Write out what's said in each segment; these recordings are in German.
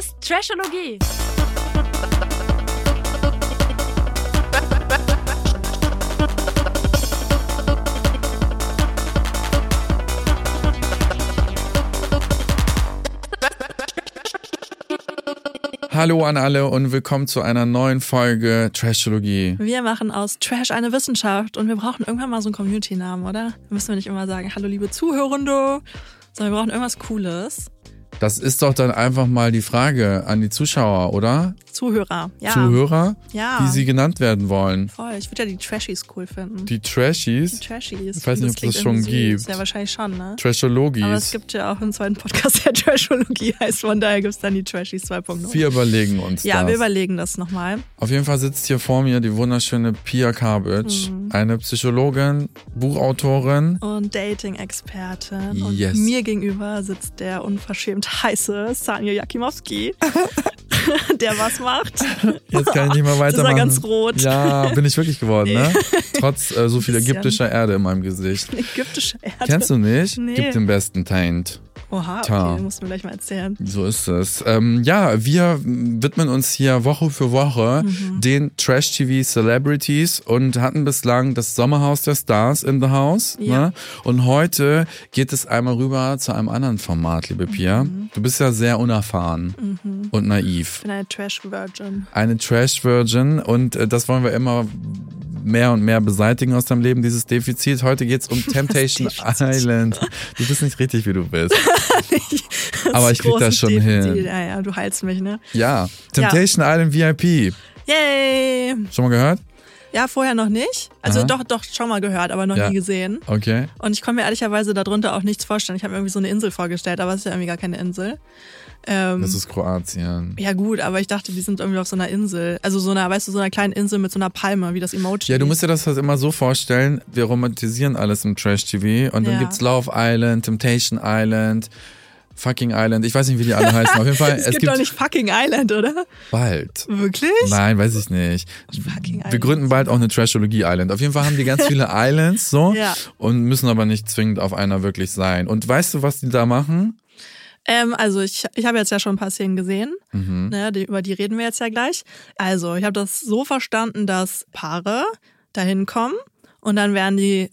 Ist Trashologie. Hallo an alle und willkommen zu einer neuen Folge Trashologie. Wir machen aus Trash eine Wissenschaft und wir brauchen irgendwann mal so einen Community-Namen, oder? Müssen wir nicht immer sagen, hallo liebe Zuhörende, sondern wir brauchen irgendwas Cooles. Das ist doch dann einfach mal die Frage an die Zuschauer, oder? Zuhörer, ja. Zuhörer, Ja. wie sie genannt werden wollen. Voll, ich würde ja die Trashies cool finden. Die Trashies, Die Trashies. Ich weiß nicht, ob klingt das schon süß. gibt. Ja, wahrscheinlich schon, ne? Trashologis. Aber es gibt ja auch einen zweiten Podcast, der Trashologie heißt. Von daher gibt es dann die Trashies 2.0. wir überlegen uns ja, das. wir überlegen das nochmal. Auf jeden Fall sitzt hier vor mir die wunderschöne Pia Kabitsch, Mhm. eine Psychologin, Buchautorin. Und Dating-Expertin. Und Yes. mir gegenüber sitzt der unverschämt heiße Sanjo Jakimowski, der was macht. Jetzt kann ich nicht mehr Ist weitermachen. er ganz rot. Ja, bin ich wirklich geworden, ne? Trotz äh, so viel ägyptischer Erde in meinem Gesicht. Ägyptische Erde. Kennst du nicht? Nee. Gib den besten Taint. Oha, okay, den musst du mir gleich mal erzählen. So ist es. Ähm, ja, wir widmen uns hier Woche für Woche Mhm. den Trash-TV-Celebrities und hatten bislang das Sommerhaus der Stars in the House. Ja. Ne? Und heute geht es einmal rüber zu einem anderen Format, liebe Pia. Mhm. Du bist ja sehr unerfahren und naiv. Ich bin eine Trash-Virgin. Eine Trash-Virgin und äh, das wollen wir immer mehr und mehr beseitigen aus deinem Leben, dieses Defizit. Heute geht's um Temptation? Island. Du bist nicht richtig, wie du bist. Aber ich krieg das schon Defizit. hin. Ja, ja, du heilst mich, ne? Ja, Temptation Island VIP. Yay! Schon mal gehört? Ja, vorher noch nicht. Also Aha. doch, doch, schon mal gehört, aber noch Ja. nie gesehen. Okay. Und ich konnte mir ehrlicherweise darunter auch nichts vorstellen. Ich habe mir irgendwie so eine Insel vorgestellt, aber es ist ja irgendwie gar keine Insel. Ähm, Das ist Kroatien. ja gut, aber ich dachte, die sind irgendwie auf so einer Insel. Also so einer, weißt du, so einer kleinen Insel mit so einer Palme, wie das Emoji. Ja, du musst dir das halt immer so vorstellen, wir romantisieren alles im Trash-TV und dann Ja. gibt's Love Island, Temptation Island, Fucking Island, ich weiß nicht, wie die alle heißen. Auf jeden Fall, es, es gibt, doch nicht fucking Island, oder? bald. Wirklich? Nein, weiß ich nicht. Fucking Wir Island. gründen bald auch eine Trashologie Island. Auf jeden Fall haben die ganz viele Islands so Ja. und müssen aber nicht zwingend auf einer wirklich sein. Und weißt du, was die da machen? Ähm, also ich, ich habe jetzt ja schon ein paar Szenen gesehen, Mhm. ne, die, über die reden wir jetzt ja gleich. Also ich habe das so verstanden, dass Paare dahin kommen und dann werden die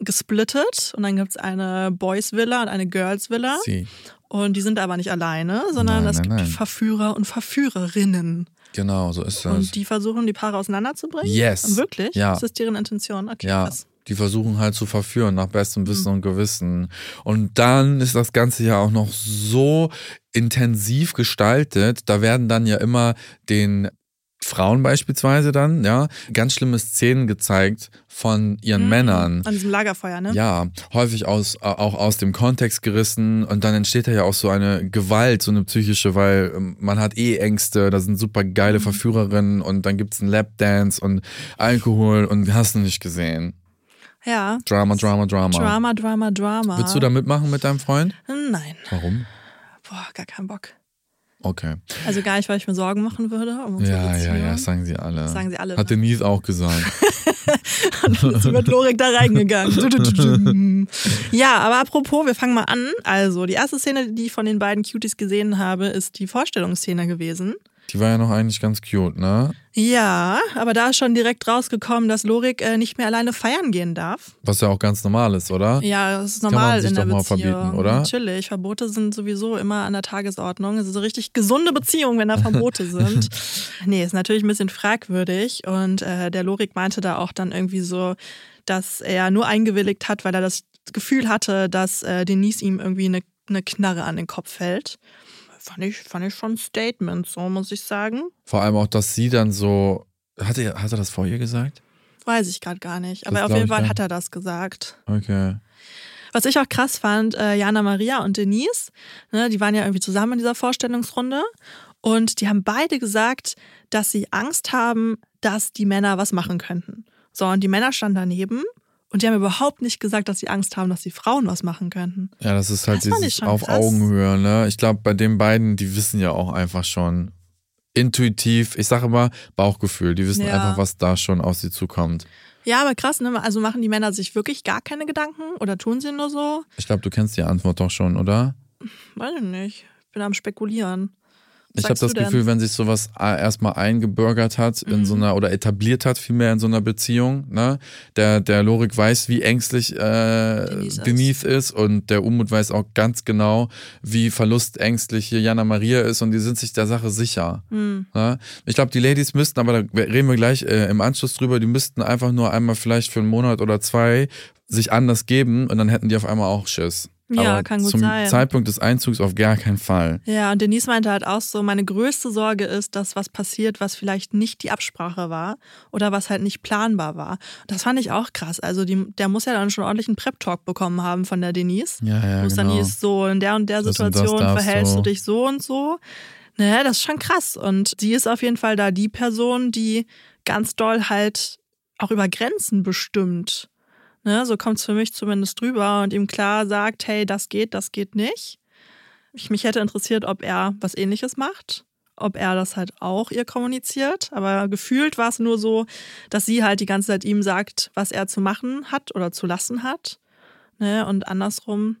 gesplittet und dann gibt's eine Boys Villa und eine Girls Villa Sie. und die sind aber nicht alleine, sondern Nein, es nein, gibt nein. Verführer und Verführerinnen Genau, so ist das. und die versuchen die Paare auseinanderzubringen. Yes. Wirklich? Ja. Das ist deren Intention. Okay, Ja, krass. Die versuchen halt zu verführen nach bestem Mhm. Wissen und Gewissen. Und dann ist das Ganze ja auch noch so intensiv gestaltet. Da werden dann ja immer den Frauen beispielsweise dann, ja, ganz schlimme Szenen gezeigt von ihren Männern. An diesem Lagerfeuer, ne? Ja, häufig aus, auch aus dem Kontext gerissen und dann entsteht da ja auch so eine Gewalt, so eine psychische, weil ähm, man hat eh Ängste, da sind super Mhm. geile Verführerinnen und dann gibt's einen Lapdance und Alkohol und hast du nicht gesehen. Ja. Drama, Drama, Drama. Drama, Drama, Drama. Willst du da mitmachen mit deinem Freund? Nein. Warum? Boah, gar keinen Bock. Okay. Also gar nicht, weil ich mir Sorgen machen würde. Um Ja, ja, ja, das sagen sie alle. Sagen sie alle, Hat? Denise auch gesagt. Ist mit Lorik da reingegangen. ja, aber apropos, wir fangen mal an. Also, die erste Szene, die ich von den beiden Cuties gesehen habe, ist die Vorstellungsszene gewesen. Die war ja noch eigentlich ganz cute, ne? Ja, aber da ist schon direkt rausgekommen, dass Lorik äh, nicht mehr alleine feiern gehen darf. Was ja auch ganz normal ist, oder? Ja, das ist man normal sich in der doch mal Beziehung. verbieten, oder? Natürlich, Verbote sind sowieso immer an der Tagesordnung. Es ist eine richtig gesunde Beziehung, wenn da Verbote sind. nee, ist natürlich ein bisschen fragwürdig. Und äh, der Lorik meinte da auch dann irgendwie so, dass er nur eingewilligt hat, weil er das Gefühl hatte, dass äh, Denise ihm irgendwie eine, eine Knarre an den Kopf fällt. Fand ich, fand ich schon ein Statement, so muss ich sagen. Vor allem auch, dass sie dann so. Hat er, hat er das vor ihr gesagt? weiß ich gerade gar nicht. Aber Das auf jeden Fall hat er das gesagt. Okay. Was ich auch krass fand, äh, Jana Maria und Denise, ne, die waren ja irgendwie zusammen in dieser Vorstellungsrunde. Und die haben beide gesagt, dass sie Angst haben, dass die Männer was machen könnten. So, und die Männer standen daneben und die haben überhaupt nicht gesagt, dass sie Angst haben, dass die Frauen was machen könnten. Ja, das ist halt Das dieses auf krass. Augenhöhe, ne? Ich glaube, bei den beiden, die wissen ja auch einfach schon intuitiv, ich sage immer Bauchgefühl, die wissen Ja. einfach, was da schon auf sie zukommt. Ja, aber krass, ne? Also machen die Männer sich wirklich gar keine Gedanken oder tun sie nur so? Ich glaube, du kennst die Antwort doch schon, oder? Weiß ich nicht. Ich bin am Spekulieren. Ich habe das? Gefühl, wenn sich sowas äh, erstmal eingebürgert hat in so einer oder etabliert hat, vielmehr in so einer Beziehung, ne? Der, der Lorik weiß, wie ängstlich äh, Denise Denise, ist. und der Umut weiß auch ganz genau, wie verlustängstlich hier Jana Maria ist und die sind sich der Sache sicher. Hm. Ne? Ich glaube, die Ladies müssten, aber da reden wir gleich äh, im Anschluss drüber, die müssten einfach nur einmal vielleicht für einen Monat oder zwei sich anders geben und dann hätten die auf einmal auch Schiss. Ja, aber kann gut zum sein. Zeitpunkt des Einzugs auf gar keinen Fall. Ja, und Denise meinte halt auch so, meine größte Sorge ist, dass was passiert, was vielleicht nicht die Absprache war oder was halt nicht planbar war. Das fand ich auch krass. Also die, der muss ja dann schon ordentlich einen Prep-Talk bekommen haben von der Denise. Ja, ja, Wo es dann genau. hieß, so in der und der Das und das Situation verhältst du. du dich so und so. Ne, das ist schon krass. Und sie ist auf jeden Fall da die Person, die ganz doll halt auch über Grenzen bestimmt. Ne, so kommt es für mich zumindest drüber und ihm klar sagt, hey, das geht, das geht nicht. Ich, mich hätte interessiert, ob er was ähnliches macht, ob er das halt auch ihr kommuniziert. Aber gefühlt war es nur so, dass sie halt die ganze Zeit ihm sagt, was er zu machen hat oder zu lassen hat. Ne? Und andersrum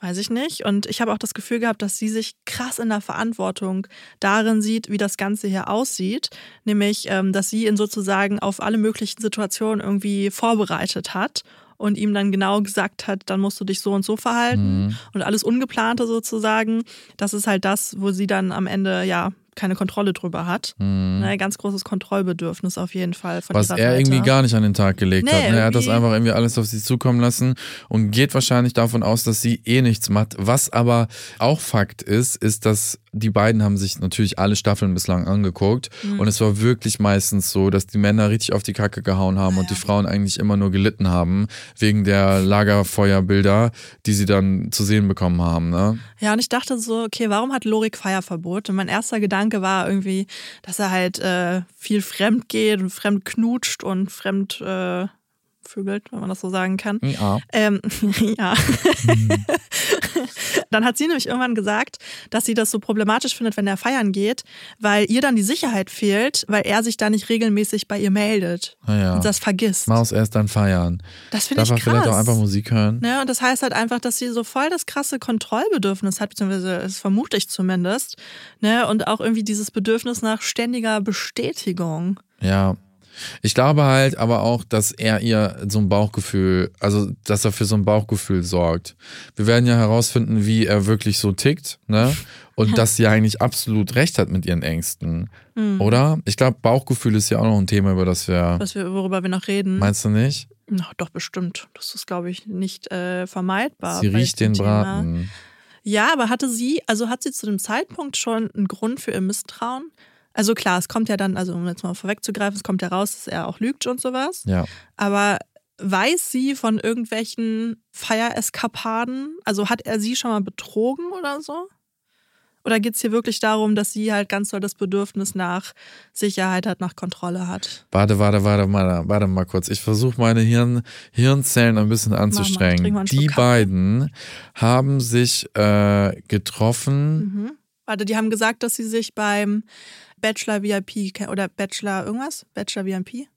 weiß ich nicht. Und ich habe auch das Gefühl gehabt, dass sie sich krass in der Verantwortung darin sieht, wie das Ganze hier aussieht. Nämlich, ähm, dass sie ihn sozusagen auf alle möglichen Situationen irgendwie vorbereitet hat und ihm dann genau gesagt hat, dann musst du dich so und so verhalten. Mhm. Und alles Ungeplante sozusagen, das ist halt das, wo sie dann am Ende ja keine Kontrolle drüber hat. Mhm. Ne, ganz großes Kontrollbedürfnis auf jeden Fall von Was er Seite. irgendwie gar nicht an den Tag gelegt Nee, hat. ne? Er hat das einfach irgendwie alles auf sie zukommen lassen und geht wahrscheinlich davon aus, dass sie eh nichts macht. Was aber auch Fakt ist, ist, dass die beiden haben sich natürlich alle Staffeln bislang angeguckt Mhm. und es war wirklich meistens so, dass die Männer richtig auf die Kacke gehauen haben und die Frauen eigentlich immer nur gelitten haben wegen der Lagerfeuerbilder, die sie dann zu sehen bekommen haben. Ne? Ja, und ich dachte so, okay, warum hat Lorik Feierverbot? Und mein erster Gedanke war irgendwie, dass er halt äh, viel fremd geht und fremd knutscht und fremd äh, vögelt, wenn man das so sagen kann. Ja. Ähm, ja. dann hat sie nämlich irgendwann gesagt, dass sie das so problematisch findet, wenn er feiern geht, weil ihr dann die Sicherheit fehlt, weil er sich da nicht regelmäßig bei ihr meldet Naja. und das vergisst. Maus erst dann feiern. Das finde ich krass. vielleicht auch einfach Musik hören? Ne, und das heißt halt einfach, dass sie so voll das krasse Kontrollbedürfnis hat, beziehungsweise das vermute ich zumindest. Ne, und auch irgendwie dieses Bedürfnis nach ständiger Bestätigung. Ja. Ich glaube halt aber auch, dass er ihr so ein Bauchgefühl, also dass er für so ein Bauchgefühl sorgt. Wir werden ja herausfinden, wie er wirklich so tickt, ne? Und dass sie eigentlich absolut recht hat mit ihren Ängsten. Hm. Oder? Ich glaube, Bauchgefühl ist ja auch noch ein Thema, über das wir. Was wir, worüber wir noch reden. Meinst du nicht? Na, doch, bestimmt. Das ist, glaube ich, nicht äh, vermeidbar. Sie riecht den Thema. Braten. Ja, aber hatte sie, also hat sie zu dem Zeitpunkt schon einen Grund für ihr Misstrauen? Also klar, es kommt ja dann, also um jetzt mal vorwegzugreifen, es kommt ja raus, dass er auch lügt und sowas. Ja. Aber weiß sie von irgendwelchen Feiereskapaden? Also hat er sie schon mal betrogen oder so? Oder geht es hier wirklich darum, dass sie halt ganz doll das Bedürfnis nach Sicherheit hat, nach Kontrolle hat? Warte, warte, warte mal, warte mal kurz. Ich versuche meine Hirn, Hirnzellen ein bisschen anzustrengen. mal Die beiden haben sich äh, getroffen. Mhm. Warte, die haben gesagt, dass sie sich beim Bachelor VIP oder Bachelor irgendwas? Bachelor VIP?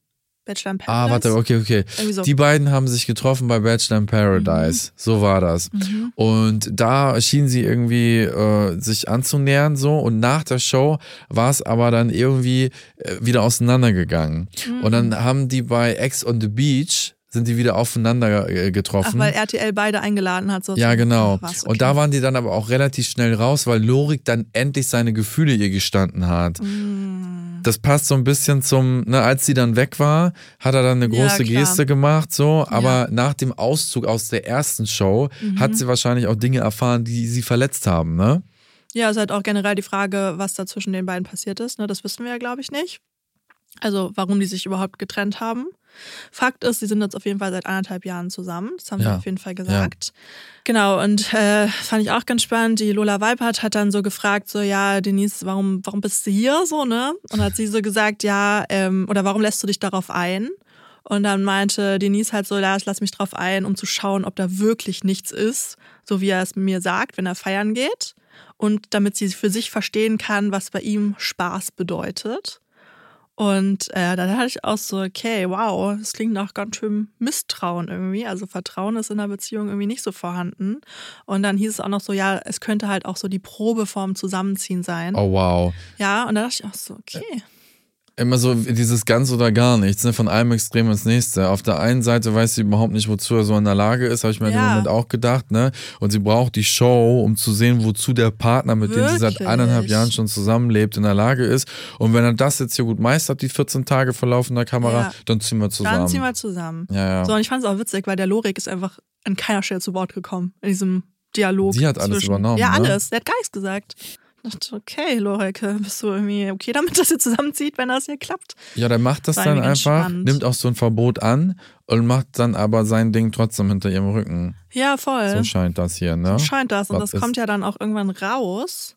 Bachelor in Paradise? Ah, warte, okay, okay. So. Die beiden haben sich getroffen bei Bachelor in Paradise. So war das. Mhm. Und da schienen sie irgendwie äh, sich anzunähern so und nach der Show war es aber dann irgendwie äh, wieder auseinandergegangen. Mhm. Und dann haben die bei Ex on the Beach sind die wieder aufeinander äh, Ach, getroffen. weil RTL beide eingeladen hat. So Ja, genau. Ach, okay. Und da waren die dann aber auch relativ schnell raus, weil Lorik dann endlich seine Gefühle ihr gestanden hat. Mm. Das passt so ein bisschen zum, ne, als sie dann weg war, hat er dann eine Ja, große klar. Geste gemacht, so. Aber nach dem Auszug aus der ersten Show Mhm. hat sie wahrscheinlich auch Dinge erfahren, die sie verletzt haben, ne? Ja, ist halt auch generell die Frage, was da zwischen den beiden passiert ist. Ne? Das wissen wir ja, glaube ich, nicht. Also warum die sich überhaupt getrennt haben. Fakt ist, sie sind jetzt auf jeden Fall seit anderthalb Jahren zusammen. Das haben Ja. sie auf jeden Fall gesagt. Genau, und äh, fand ich auch ganz spannend. Die Lola Weipert hat dann so gefragt, so, ja, Denise, warum, warum bist du hier so, ne? Und hat sie so gesagt, ja, ähm, oder warum lässt du dich darauf ein? Und dann meinte Denise halt so, ja, lass mich drauf ein, um zu schauen, ob da wirklich nichts ist, so wie er es mir sagt, wenn er feiern geht. Und damit sie für sich verstehen kann, was bei ihm Spaß bedeutet. Und äh, dann hatte ich auch so, okay, wow, das klingt nach ganz schön Misstrauen irgendwie. Also Vertrauen ist in der Beziehung irgendwie nicht so vorhanden. Und dann hieß es auch noch so, ja, es könnte halt auch so die Probe vorm Zusammenziehen sein. Oh wow. Ja, und da dachte ich auch so, okay. Immer so dieses ganz oder gar nichts, ne? von einem Extrem ins nächste. Auf der einen Seite weiß sie überhaupt nicht, wozu er so in der Lage ist, habe ich mir Ja. Moment auch gedacht, ne? Und sie braucht die Show, um zu sehen, wozu der Partner, mit dem sie seit Wirklich? eineinhalb Jahren schon zusammenlebt, in der Lage ist. Und wenn er das jetzt hier gut meistert, die 14 Tage vor laufender Kamera, Ja. dann ziehen wir zusammen. Dann ziehen wir zusammen. ja, ja. So, und ich fand es auch witzig, weil der Lorik ist einfach an keiner Stelle zu Wort gekommen in diesem Dialog. Sie hat alles übernommen, Ja, ne? alles. Der hat gar nichts gesagt. Ich dachte, okay, Lorik, bist du irgendwie okay damit, dass ihr zusammenzieht, wenn das hier klappt? Ja, der macht das War dann einfach, spannend. nimmt auch so ein Verbot an und macht dann aber sein Ding trotzdem hinter ihrem Rücken. Ja, voll. So scheint das hier, ne? So scheint das. Und Was das kommt ja dann auch irgendwann raus.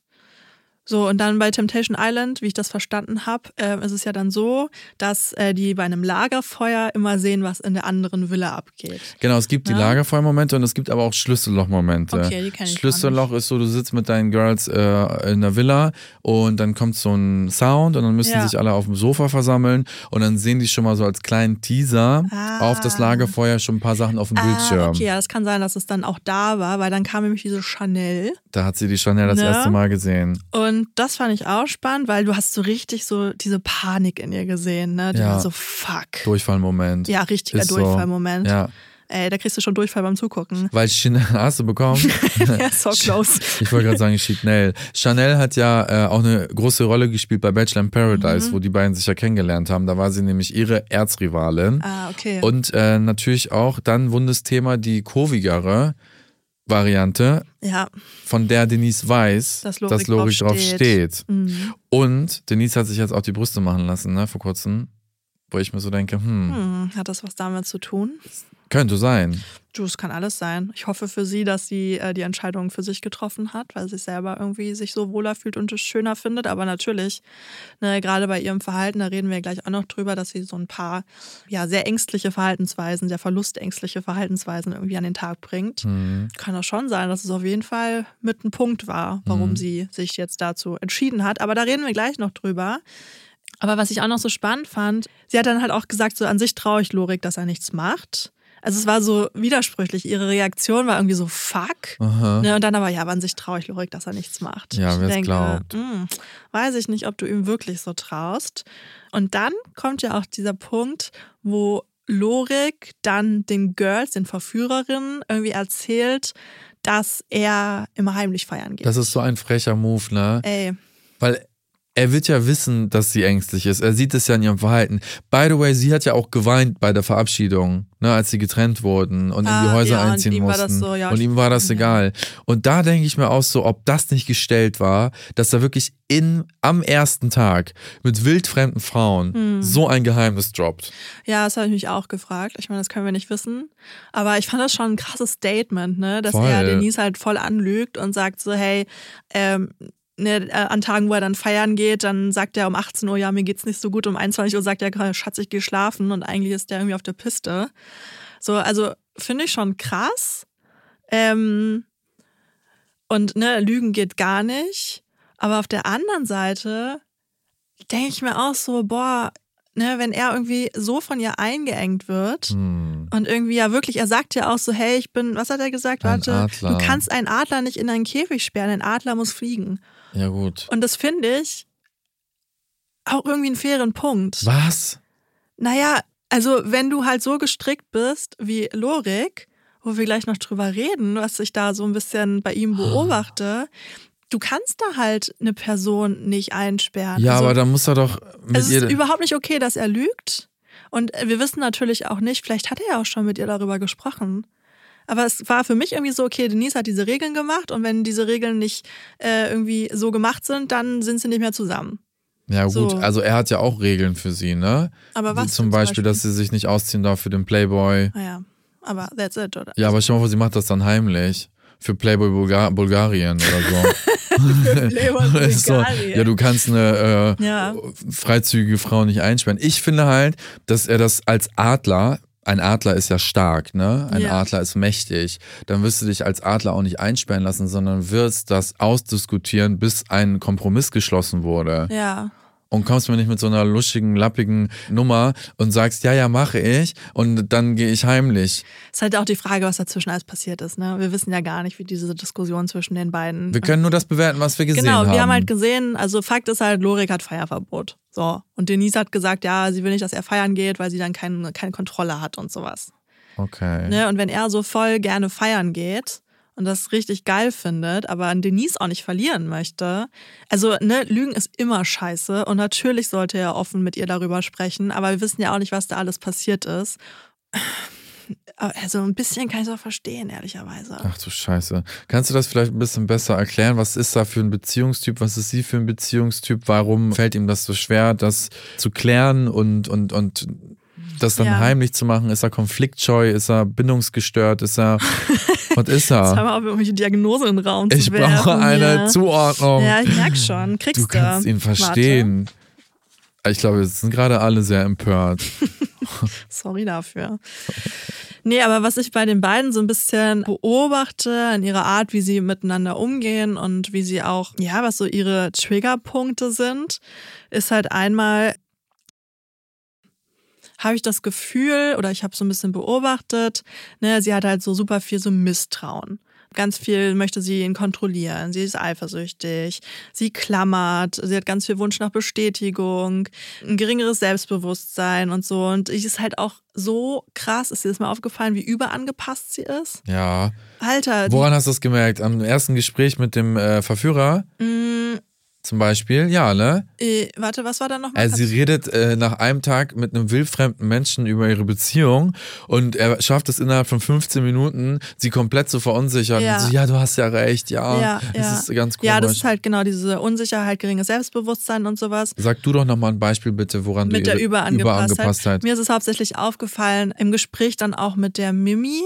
So, und dann bei Temptation Island, wie ich das verstanden habe, äh, ist es ja dann so, dass äh, die bei einem Lagerfeuer immer sehen, was in der anderen Villa abgeht. Genau, es gibt die Ja. Lagerfeuermomente und es gibt aber auch Schlüssellochmomente. Okay, die kenn ich Schlüsselloch ist so, du sitzt mit deinen Girls äh, in der Villa und dann kommt so ein Sound und dann müssen Ja. sich alle auf dem Sofa versammeln und dann sehen die schon mal so als kleinen Teaser Ah. auf das Lagerfeuer schon ein paar Sachen auf dem Bildschirm. Ah, okay, ja, das kann sein, dass es dann auch da war, weil dann kam nämlich diese Chanel. Da hat sie die Chanel das Ne? erste Mal gesehen. Und das fand ich auch spannend, weil du hast so richtig so diese Panik in ihr gesehen, ne? Die Ja. war so, fuck. Durchfallmoment. Ja, richtiger Ist so. Durchfallmoment. Ja, Ey, da kriegst du schon Durchfall beim Zugucken. weil Chanel, hast du bekommen? ja, so close. Ich wollte gerade sagen Chanel. Chanel hat ja äh, auch eine große Rolle gespielt bei Bachelor in Paradise, Mhm. wo die beiden sich ja kennengelernt haben. Da war sie nämlich ihre Erzrivalin. Ah, okay. Und äh, natürlich auch dann Wundesthema die kurvigere Variante, ja, von der Denise weiß, Dass dass Lorik Lorik, drauf drauf steht. steht. Mhm. Und Denise hat sich jetzt auch die Brüste machen lassen, ne, vor kurzem. Wo ich mir so denke, hm, Hm, hat das was damit zu tun? Könnte sein. Du, es kann alles sein. Ich hoffe für sie, dass sie äh, die Entscheidung für sich getroffen hat, weil sie selber irgendwie sich so wohler fühlt und es schöner findet. Aber natürlich, ne, gerade bei ihrem Verhalten, da reden wir gleich auch noch drüber, dass sie so ein paar ja, sehr ängstliche Verhaltensweisen, sehr verlustängstliche Verhaltensweisen irgendwie an den Tag bringt. Hm. Kann das schon sein, dass es auf jeden Fall mit ein Punkt war, warum Mhm. sie sich jetzt dazu entschieden hat. Aber da reden wir gleich noch drüber. Aber was ich auch noch so spannend fand, sie hat dann halt auch gesagt, so an sich traue ich Lorik, dass er nichts macht. Also es war so widersprüchlich. Ihre Reaktion war irgendwie so, fuck. Ne, und dann aber, ja, an sich traue ich Lorik, dass er nichts macht. Ja, denke, glaubt. hm, weiß ich nicht, ob du ihm wirklich so traust. Und dann kommt ja auch dieser Punkt, wo Lorik dann den Girls, den Verführerinnen, irgendwie erzählt, dass er immer heimlich feiern geht. Das ist so ein frecher Move, ne? Ey, Weil er wird ja wissen, dass sie ängstlich ist. Er sieht es ja in ihrem Verhalten. By the way, sie hat ja auch geweint bei der Verabschiedung, ne, als sie getrennt wurden und in die Ah, Häuser ja, einziehen mussten. das so, ja, und ihm war das egal. Und da denke ich mir auch so, ob das nicht gestellt war, dass er wirklich in, am ersten Tag mit wildfremden Frauen Hm. so ein Geheimnis droppt. ja, das habe ich mich auch gefragt. Ich meine, das können wir nicht wissen. Aber ich fand das schon ein krasses Statement, ne? Dass Voll. er Denise halt voll anlügt und sagt so, hey, ähm, ne, äh, an Tagen, wo er dann feiern geht, dann sagt er um 18 Uhr, ja, mir geht's nicht so gut. Um 21 Uhr sagt er, Schatz, ich geh schlafen. Und eigentlich ist der irgendwie auf der Piste. So, also finde ich schon krass. Ähm, und ne, Lügen geht gar nicht. Aber auf der anderen Seite denke ich mir auch so, boah, ne, wenn er irgendwie so von ihr eingeengt wird Hm. und irgendwie ja wirklich, er sagt ja auch so, hey, ich bin, was hat er gesagt? Warte, du kannst einen Adler nicht in einen Käfig sperren, ein Adler muss fliegen. Ja, gut. Und das finde ich auch irgendwie einen fairen Punkt. Was? Naja, also wenn du halt so gestrickt bist wie Lorik, wo wir gleich noch drüber reden, was ich da so ein bisschen bei ihm beobachte, du kannst da halt eine Person nicht einsperren. Ja, also, aber da muss er doch mit es ist überhaupt nicht okay, dass er lügt. Und wir wissen natürlich auch nicht, vielleicht hat er ja auch schon mit ihr darüber gesprochen. Aber es war für mich irgendwie so, okay, Denise hat diese Regeln gemacht und wenn diese Regeln nicht äh, irgendwie so gemacht sind, dann sind sie nicht mehr zusammen. Ja, gut, So. also er hat ja auch Regeln für sie, ne? Aber Wie was? zum denn Beispiel, dass sie sich nicht ausziehen darf für den Playboy. Ah ja, aber that's it, oder? Ja, aber stell dir mal vor, sie macht das dann heimlich. Für Playboy Bulga Bulgarien oder so. Playboy Ist so, Bulgarien. ja, du kannst eine äh, Ja. freizügige Frau nicht einsperren. Ich finde halt, dass er das als Adler, ein Adler ist ja stark, ne? Ein Ja. Adler ist mächtig. Dann wirst du dich als Adler auch nicht einsperren lassen, sondern wirst das ausdiskutieren, bis ein Kompromiss geschlossen wurde. Ja. Und kommst mir nicht mit so einer luschigen, lappigen Nummer und sagst, ja, ja, mache ich. Und dann gehe ich heimlich. Ist halt auch die Frage, was dazwischen alles passiert ist. Ne? Wir wissen ja gar nicht, wie diese Diskussion zwischen den beiden. Wir können nur das bewerten, was wir gesehen genau, haben. wir haben halt gesehen, also Fakt ist halt, Lorik hat Feierverbot. So. Und Denise hat gesagt, ja, sie will nicht, dass er feiern geht, weil sie dann keine, keine Kontrolle hat und sowas. okay. Ne? Und wenn er so voll gerne feiern geht und das richtig geil findet, aber an Denise auch nicht verlieren möchte, also ne, Lügen ist immer scheiße und natürlich sollte er offen mit ihr darüber sprechen, aber wir wissen ja auch nicht, was da alles passiert ist. Also ein bisschen kann ich es auch verstehen, ehrlicherweise. Ach du Scheiße. Kannst du das vielleicht ein bisschen besser erklären? Was ist da für ein Beziehungstyp? Was ist sie für ein Beziehungstyp? Warum fällt ihm das so schwer, das zu klären und, und, und das dann Ja. heimlich zu machen? Ist er konfliktscheu? Ist er bindungsgestört? Ist er. was ist Jetzt haben er? wir auf irgendwelche Diagnosen den Raum Ich werfen. brauche eine ja. Zuordnung. Ja, ich merk schon. Kriegst du kannst ihn verstehen. Ich glaube, es sind gerade alle sehr empört. Sorry dafür. Nee, aber was ich bei den beiden so ein bisschen beobachte in ihrer Art, wie sie miteinander umgehen und wie sie auch, ja, was so ihre Triggerpunkte sind, ist halt einmal, habe ich das Gefühl oder ich habe so ein bisschen beobachtet, ne, sie hat halt so super viel so Misstrauen. Ganz viel möchte sie ihn kontrollieren. Sie ist eifersüchtig. Sie klammert. Sie hat ganz viel Wunsch nach Bestätigung, ein geringeres Selbstbewusstsein und so. Und ich ist halt auch so krass, ist dir das mal aufgefallen, wie überangepasst sie ist? Ja. Alter, Woran hast du das gemerkt? Am ersten Gespräch mit dem äh, Verführer mh, zum Beispiel? Ja, ne? äh, warte, was war da nochmal? Also sie redet äh, nach einem Tag mit einem wildfremden Menschen über ihre Beziehung und er schafft es innerhalb von 15 Minuten, sie komplett zu verunsichern. Ja. So, ja, du hast ja recht, ja, ja, es ja. ist ganz komisch. ja, das ist halt genau diese Unsicherheit, geringes Selbstbewusstsein und sowas. Sag du doch nochmal ein Beispiel bitte, woran mit du der ihre Überangepasstheit. Überangepasstheit. Mir ist es hauptsächlich aufgefallen im Gespräch dann auch mit der Mimi.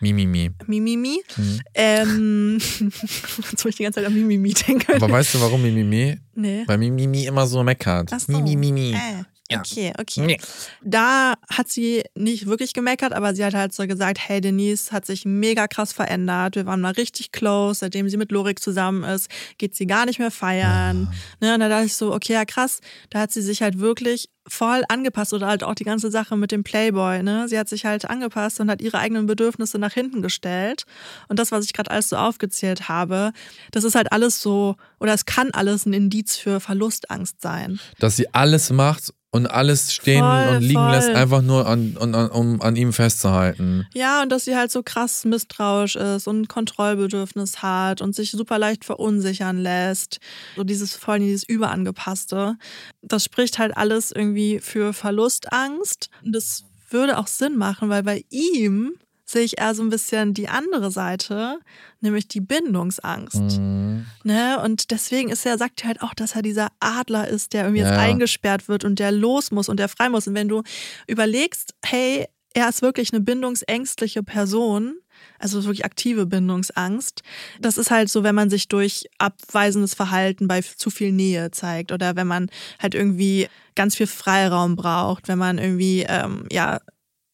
Mimimi. Mimimi. Mhm. Ähm, jetzt wo ich die ganze Zeit an Mimimi denke. Aber weißt du, warum Mimimi? nee. Weil Mimimi immer so meckert. Ach so. Mimimi. Äh, Ja. Okay, okay. Nee. Da hat sie nicht wirklich gemeckert, aber sie hat halt so gesagt, hey, Denise hat sich mega krass verändert. Wir waren mal richtig close. Seitdem sie mit Lorik zusammen ist, geht sie gar nicht mehr feiern. Ne, und da dachte ich so, okay, ja krass. Da hat sie sich halt wirklich voll angepasst oder halt auch die ganze Sache mit dem Playboy. Ne? Sie hat sich halt angepasst und hat ihre eigenen Bedürfnisse nach hinten gestellt. Und das, was ich gerade alles so aufgezählt habe, das ist halt alles so, oder es kann alles ein Indiz für Verlustangst sein. Dass sie alles macht und alles stehen Voll, und liegen voll. lässt, einfach nur an, an, an, um an ihm festzuhalten. Ja, und dass sie halt so krass misstrauisch ist und Kontrollbedürfnis hat und sich super leicht verunsichern lässt. So dieses vor allem dieses Überangepasste. Das spricht halt alles irgendwie für Verlustangst. Und das würde auch Sinn machen, weil bei ihm sehe ich eher so ein bisschen die andere Seite, nämlich die Bindungsangst. Mhm. Ne? Und deswegen ist er, sagt er halt auch, dass er dieser Adler ist, der irgendwie Ja, jetzt eingesperrt wird und der los muss und der frei muss. Und wenn du überlegst, hey, er ist wirklich eine bindungsängstliche Person, also wirklich aktive Bindungsangst. Das ist halt so, wenn man sich durch abweisendes Verhalten bei zu viel Nähe zeigt oder wenn man halt irgendwie ganz viel Freiraum braucht, wenn man irgendwie, ähm, ja,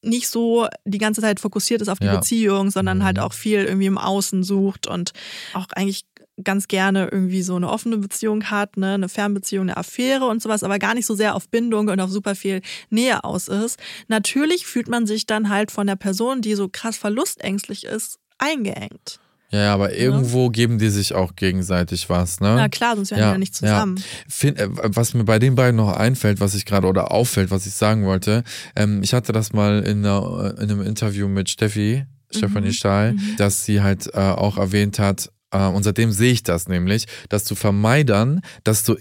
nicht so die ganze Zeit fokussiert ist auf die Ja. Beziehung, sondern Mhm. halt auch viel irgendwie im Außen sucht und auch eigentlich ganz gerne irgendwie so eine offene Beziehung hat, ne, eine Fernbeziehung, eine Affäre und sowas, aber gar nicht so sehr auf Bindung und auf super viel Nähe aus ist. Natürlich fühlt man sich dann halt von der Person, die so krass verlustängstlich ist, eingeengt. Ja, ja, aber irgendwo geben die sich auch gegenseitig was, ne? Na klar, sonst wären wir ja nicht zusammen. Find, äh, was mir bei den beiden noch einfällt, was ich gerade oder auffällt, was ich sagen wollte, ähm, ich hatte das mal in, einer, in einem Interview mit Steffi, Stefanie Stahl, dass sie halt äh, auch erwähnt hat, äh, und seitdem sehe ich das nämlich, dass du vermeidern, dass du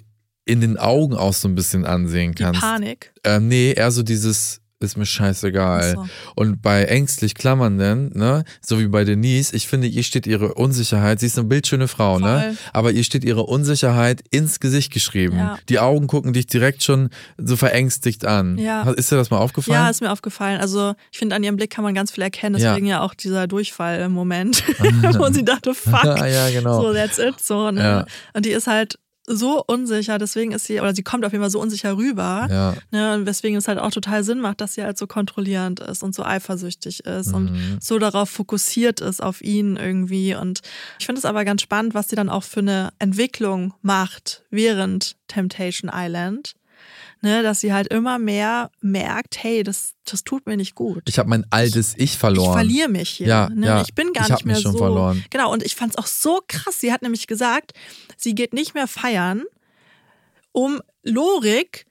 in den Augen auch so ein bisschen ansehen Die kannst. Panik. Ähm, nee, eher so dieses ist mir scheißegal. So. Und bei ängstlich Klammernden, ne, so wie bei Denise, ich finde, ihr steht ihre Unsicherheit, sie ist eine bildschöne Frau, ne, Voll. aber ihr steht ihre Unsicherheit ins Gesicht geschrieben. Ja. Die Augen gucken dich direkt schon so verängstigt an. Ja. Ist dir das mal aufgefallen? Ja, ist mir aufgefallen. Also ich finde, an ihrem Blick kann man ganz viel erkennen. Ja. Deswegen ja, auch dieser Durchfall im Moment, wo sie dachte, fuck, ja, genau. so that's it. So, ne? Ja. Und die ist halt so unsicher, deswegen ist sie, oder sie kommt auf jeden Fall so unsicher rüber. Ja. Ne, und weswegen es halt auch total Sinn macht, dass sie halt so kontrollierend ist und so eifersüchtig ist Mhm. und so darauf fokussiert ist auf ihn irgendwie. Und ich finde es aber ganz spannend, was sie dann auch für eine Entwicklung macht während Temptation Island. Ne, dass sie halt immer mehr merkt, hey, das, das tut mir nicht gut. Ich habe mein altes Ich verloren. Ich verliere mich hier. Ja, ne? ja. Ich bin gar Ich nicht hab mehr mich schon so. verloren. Genau, und ich fand es auch so krass. Sie hat nämlich gesagt, sie geht nicht mehr feiern, um Lorik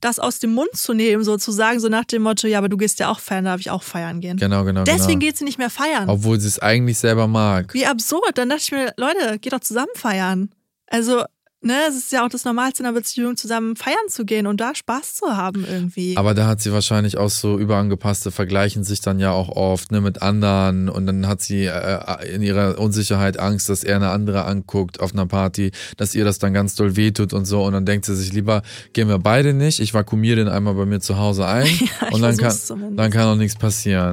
das aus dem Mund zu nehmen, sozusagen, so nach dem Motto, ja, aber du gehst ja auch feiern, darf ich auch feiern gehen. Genau, genau. Deswegen genau. geht sie nicht mehr feiern. Obwohl sie es eigentlich selber mag. Wie absurd. Dann dachte ich mir, Leute, geht doch zusammen feiern. Also, ne, es ist ja auch das Normalste in einer Beziehung, zusammen feiern zu gehen und da Spaß zu haben irgendwie. Aber da hat sie wahrscheinlich auch so überangepasste, vergleichen sich dann ja auch oft ne, mit anderen. Und dann hat sie äh, in ihrer Unsicherheit Angst, dass er eine andere anguckt auf einer Party, dass ihr das dann ganz doll wehtut und so. Und dann denkt sie sich lieber, gehen wir beide nicht, ich vakuumiere den einmal bei mir zu Hause ein. Ich und dann kann, dann kann auch nichts passieren.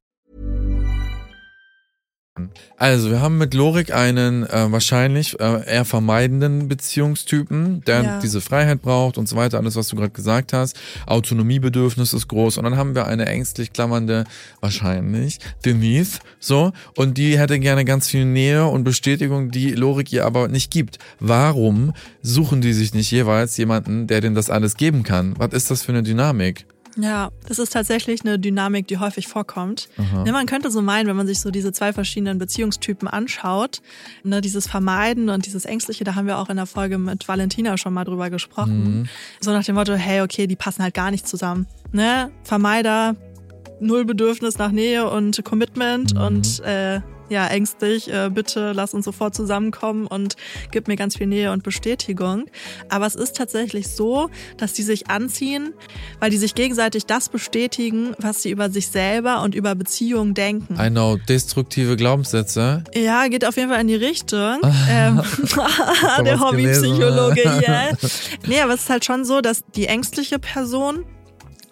Also, wir haben mit Lorik einen äh, wahrscheinlich äh, eher vermeidenden Beziehungstypen, der Ja. diese Freiheit braucht und so weiter, alles, was du gerade gesagt hast. Autonomiebedürfnis ist groß. Und dann haben wir eine ängstlich klammernde, wahrscheinlich, Denise, so. Und die hätte gerne ganz viel Nähe und Bestätigung, die Lorik ihr aber nicht gibt. Warum suchen die sich nicht jeweils jemanden, der denen das alles geben kann? Was ist das für eine Dynamik? Ja, das ist tatsächlich eine Dynamik, die häufig vorkommt. Ne, man könnte so meinen, wenn man sich so diese zwei verschiedenen Beziehungstypen anschaut, ne, dieses Vermeiden und dieses Ängstliche, da haben wir auch in der Folge mit Valentina schon mal drüber gesprochen. So nach dem Motto, hey, okay, die passen halt gar nicht zusammen. Ne? Vermeider, null Bedürfnis nach Nähe und Commitment und äh, ja, ängstlich, äh, bitte lass uns sofort zusammenkommen und gib mir ganz viel Nähe und Bestätigung. Aber es ist tatsächlich so, dass die sich anziehen, weil die sich gegenseitig das bestätigen, was sie über sich selber und über Beziehungen denken. I know, destruktive Glaubenssätze. Ja, geht auf jeden Fall in die Richtung. ähm, der. Hobbypsychologe, yeah. Nee, aber es ist halt schon so, dass die ängstliche Person,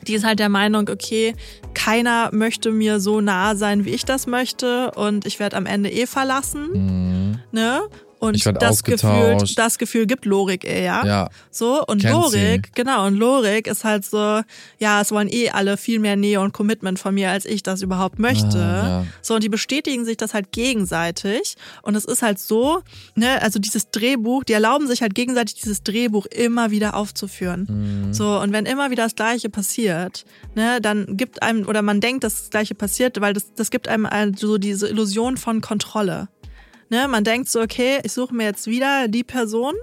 die ist halt der Meinung, okay, keiner möchte mir so nah sein, wie ich das möchte und ich werde am Ende eh verlassen. Ne? Und das Gefühl, das Gefühl gibt Lorik eher. Ja. So, und Kennt Lorik, sie. genau, und Lorik ist halt so, ja, es wollen eh alle viel mehr Nähe und Commitment von mir, als ich das überhaupt möchte. Ah, ja. So, und die bestätigen sich das halt gegenseitig. Und es ist halt so, ne, also dieses Drehbuch, die erlauben sich halt gegenseitig dieses Drehbuch immer wieder aufzuführen. Mhm. So, und wenn immer wieder das Gleiche passiert, ne, dann gibt einem, oder man denkt, dass das Gleiche passiert, weil das, das gibt einem also so diese Illusion von Kontrolle. Ne, man denkt so, okay, ich suche mir jetzt wieder die Person,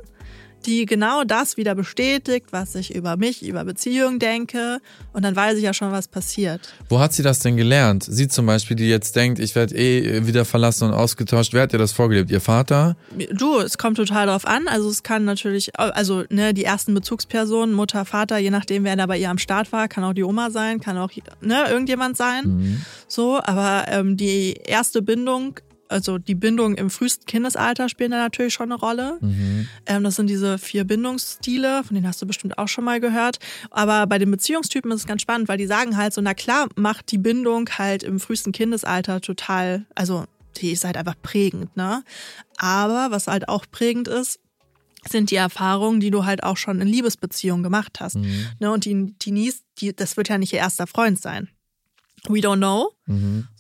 die genau das wieder bestätigt, was ich über mich, über Beziehungen denke. Und dann weiß ich ja schon, was passiert. Wo hat sie das denn gelernt? Sie zum Beispiel, die jetzt denkt, ich werde eh wieder verlassen und ausgetauscht. Wer hat ihr das vorgelebt? Ihr Vater? Du, es kommt total drauf an. Also es kann natürlich, also ne, die ersten Bezugspersonen, Mutter, Vater, je nachdem, wer da bei ihr am Start war, kann auch die Oma sein, kann auch ne, irgendjemand sein. So, aber ähm, die erste Bindung, also die Bindung im frühesten Kindesalter spielen da natürlich schon eine Rolle. Ähm, das sind diese vier Bindungsstile, von denen hast du bestimmt auch schon mal gehört. Aber bei den Beziehungstypen ist es ganz spannend, weil die sagen halt so, na klar, macht die Bindung halt im frühesten Kindesalter total, also die ist halt einfach prägend, ne? Aber was halt auch prägend ist, sind die Erfahrungen, die du halt auch schon in Liebesbeziehungen gemacht hast. Ne? Und die Denise, die, das wird ja nicht ihr erster Freund sein. We don't know.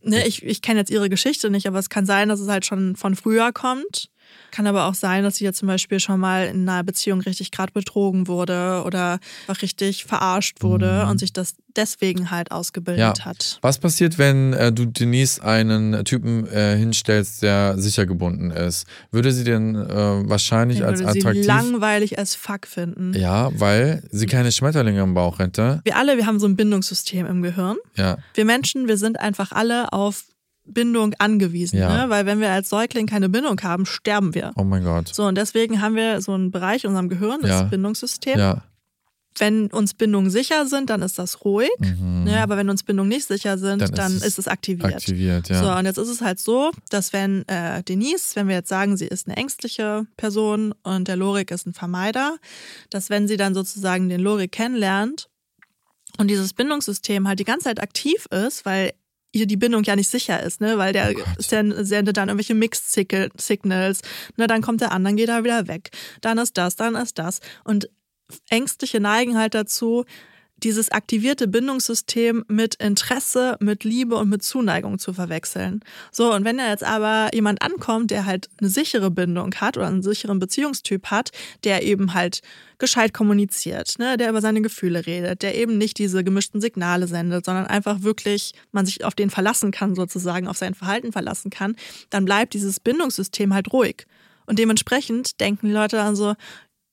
Ne, ich ich kenne jetzt ihre Geschichte nicht, aber es kann sein, dass es halt schon von früher kommt. Kann aber auch sein, dass sie ja zum Beispiel schon mal in einer Beziehung richtig gerade betrogen wurde oder auch richtig verarscht wurde Mhm. und sich das deswegen halt ausgebildet hat. Was passiert, wenn äh, du Denise einen Typen äh, hinstellst, der sicher gebunden ist? Würde sie denn äh, wahrscheinlich Den als würde sie attraktiv... langweilig as fuck finden. ja, weil sie keine Schmetterlinge im Bauch hätte. Wir alle, wir haben so ein Bindungssystem im Gehirn. Ja. Wir Menschen, wir sind einfach alle auf Bindung angewiesen, Ja. ne? weil wenn wir als Säugling keine Bindung haben, sterben wir. Oh mein Gott. So, und deswegen haben wir so einen Bereich in unserem Gehirn, das Ja. Bindungssystem. Ja. Wenn uns Bindungen sicher sind, dann ist das ruhig. Mhm. Ne? Aber wenn uns Bindungen nicht sicher sind, Dann dann, ist es ist es aktiviert. Aktiviert, ja. So, und jetzt ist es halt so, dass wenn äh, Denise, wenn wir jetzt sagen, sie ist eine ängstliche Person und der Lorik ist ein Vermeider, dass wenn sie dann sozusagen den Lorik kennenlernt und dieses Bindungssystem halt die ganze Zeit aktiv ist, weil ihr die Bindung ja nicht sicher ist, ne? Weil der Oh sendet dann irgendwelche Mixed Signal- Signals, ne? Dann kommt der an, dann geht er wieder weg. Dann ist das, dann ist das. Und Ängstliche neigen halt dazu, dieses aktivierte Bindungssystem mit Interesse, mit Liebe und mit Zuneigung zu verwechseln. So, und wenn da jetzt aber jemand ankommt, der halt eine sichere Bindung hat oder einen sicheren Beziehungstyp hat, der eben halt gescheit kommuniziert, ne, der über seine Gefühle redet, der eben nicht diese gemischten Signale sendet, sondern einfach wirklich man sich auf den verlassen kann, sozusagen, auf sein Verhalten verlassen kann, dann bleibt dieses Bindungssystem halt ruhig. Und dementsprechend denken die Leute dann so,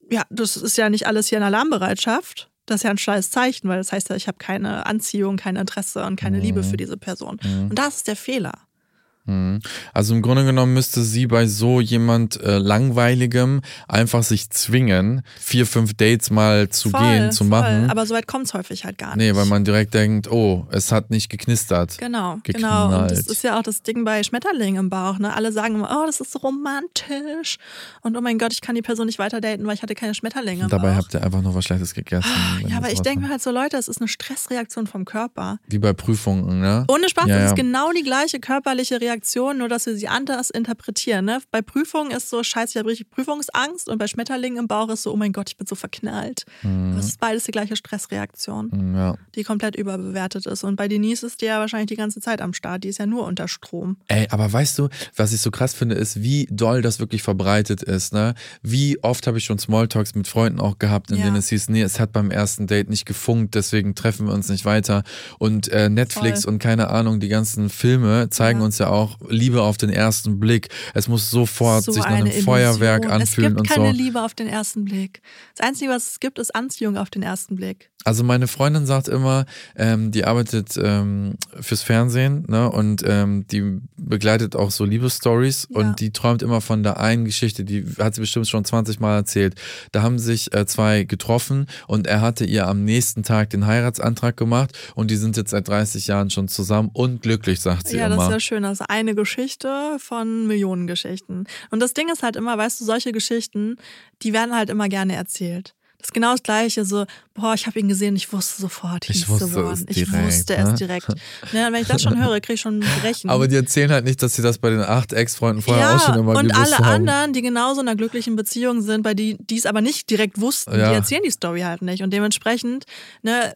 ja, das ist ja nicht alles hier in Alarmbereitschaft. Das ist ja ein scheiß Zeichen, weil das heißt ja, ich habe keine Anziehung, kein Interesse und keine Liebe für diese Person. Und das ist der Fehler. Mhm. Also im Grunde genommen müsste sie bei so jemand äh, langweiligem einfach sich zwingen, vier, fünf Dates mal zu Voll, gehen, zu voll. machen. Aber so weit kommt es häufig halt gar nicht. nee, weil man direkt denkt, oh, es hat nicht geknistert. Genau, genau. Und das geknallt. ist ja auch das Ding bei Schmetterlingen im Bauch. Ne? Alle sagen immer, oh, das ist so romantisch. Und oh mein Gott, ich kann die Person nicht weiter daten, weil ich hatte keine Schmetterlinge im Dabei Bauch. habt ihr einfach nur was Schlechtes gegessen. wenn ja, aber ich denke mir halt so, Leute, es ist eine Stressreaktion vom Körper. Wie bei Prüfungen, ne? Ohne Spaß, Ja, das ja. ist genau die gleiche körperliche Reaktion, nur dass wir sie anders interpretieren. Ne? Bei Prüfungen ist so, scheiße, ich habe richtig Prüfungsangst und bei Schmetterlingen im Bauch ist so, oh mein Gott, ich bin so verknallt. Mhm. Das ist beides die gleiche Stressreaktion, Ja. die komplett überbewertet ist. Und bei Denise ist die ja wahrscheinlich die ganze Zeit am Start, die ist ja nur unter Strom. Ey, aber weißt du, was ich so krass finde, ist, wie doll das wirklich verbreitet ist, ne? Wie oft habe ich schon Smalltalks mit Freunden auch gehabt, in Ja. denen es hieß, nee, es hat beim ersten Date nicht gefunkt, deswegen treffen wir uns nicht weiter. Und äh, Netflix Voll. und keine Ahnung, die ganzen Filme zeigen Ja. uns ja auch Liebe auf den ersten Blick. Es muss sofort so sich nach eine einem Feuerwerk Illusion. anfühlen Es und gibt keine so. Liebe auf den ersten Blick. Das Einzige, was es gibt, ist Anziehung auf den ersten Blick. Also meine Freundin sagt immer, ähm, die arbeitet ähm, fürs Fernsehen ne, und ähm, die begleitet auch so Liebesstories Ja. und die träumt immer von der einen Geschichte, die hat sie bestimmt schon 20 Mal erzählt. Da haben sich äh, zwei getroffen und er hatte ihr am nächsten Tag den Heiratsantrag gemacht und die sind jetzt seit 30 Jahren schon zusammen und glücklich, sagt sie Ja, das immer. ist ja schön. Das ist eine Geschichte von Millionen Geschichten. Und das Ding ist halt immer, weißt du, solche Geschichten, die werden halt immer gerne erzählt. Das ist genau das Gleiche, so, boah, ich habe ihn gesehen, ich wusste sofort, Ich hieß wusste geworden. es Ich direkt, wusste ne? es direkt. Ne, und wenn ich das schon höre, kriege ich schon ein Brechen. Aber die erzählen halt nicht, dass sie das bei den acht Ex-Freunden vorher ja, auch schon immer und gewusst alle haben. anderen, die genauso in einer glücklichen Beziehung sind, bei die die es aber nicht direkt wussten, Ja. die erzählen die Story halt nicht. Und dementsprechend ne,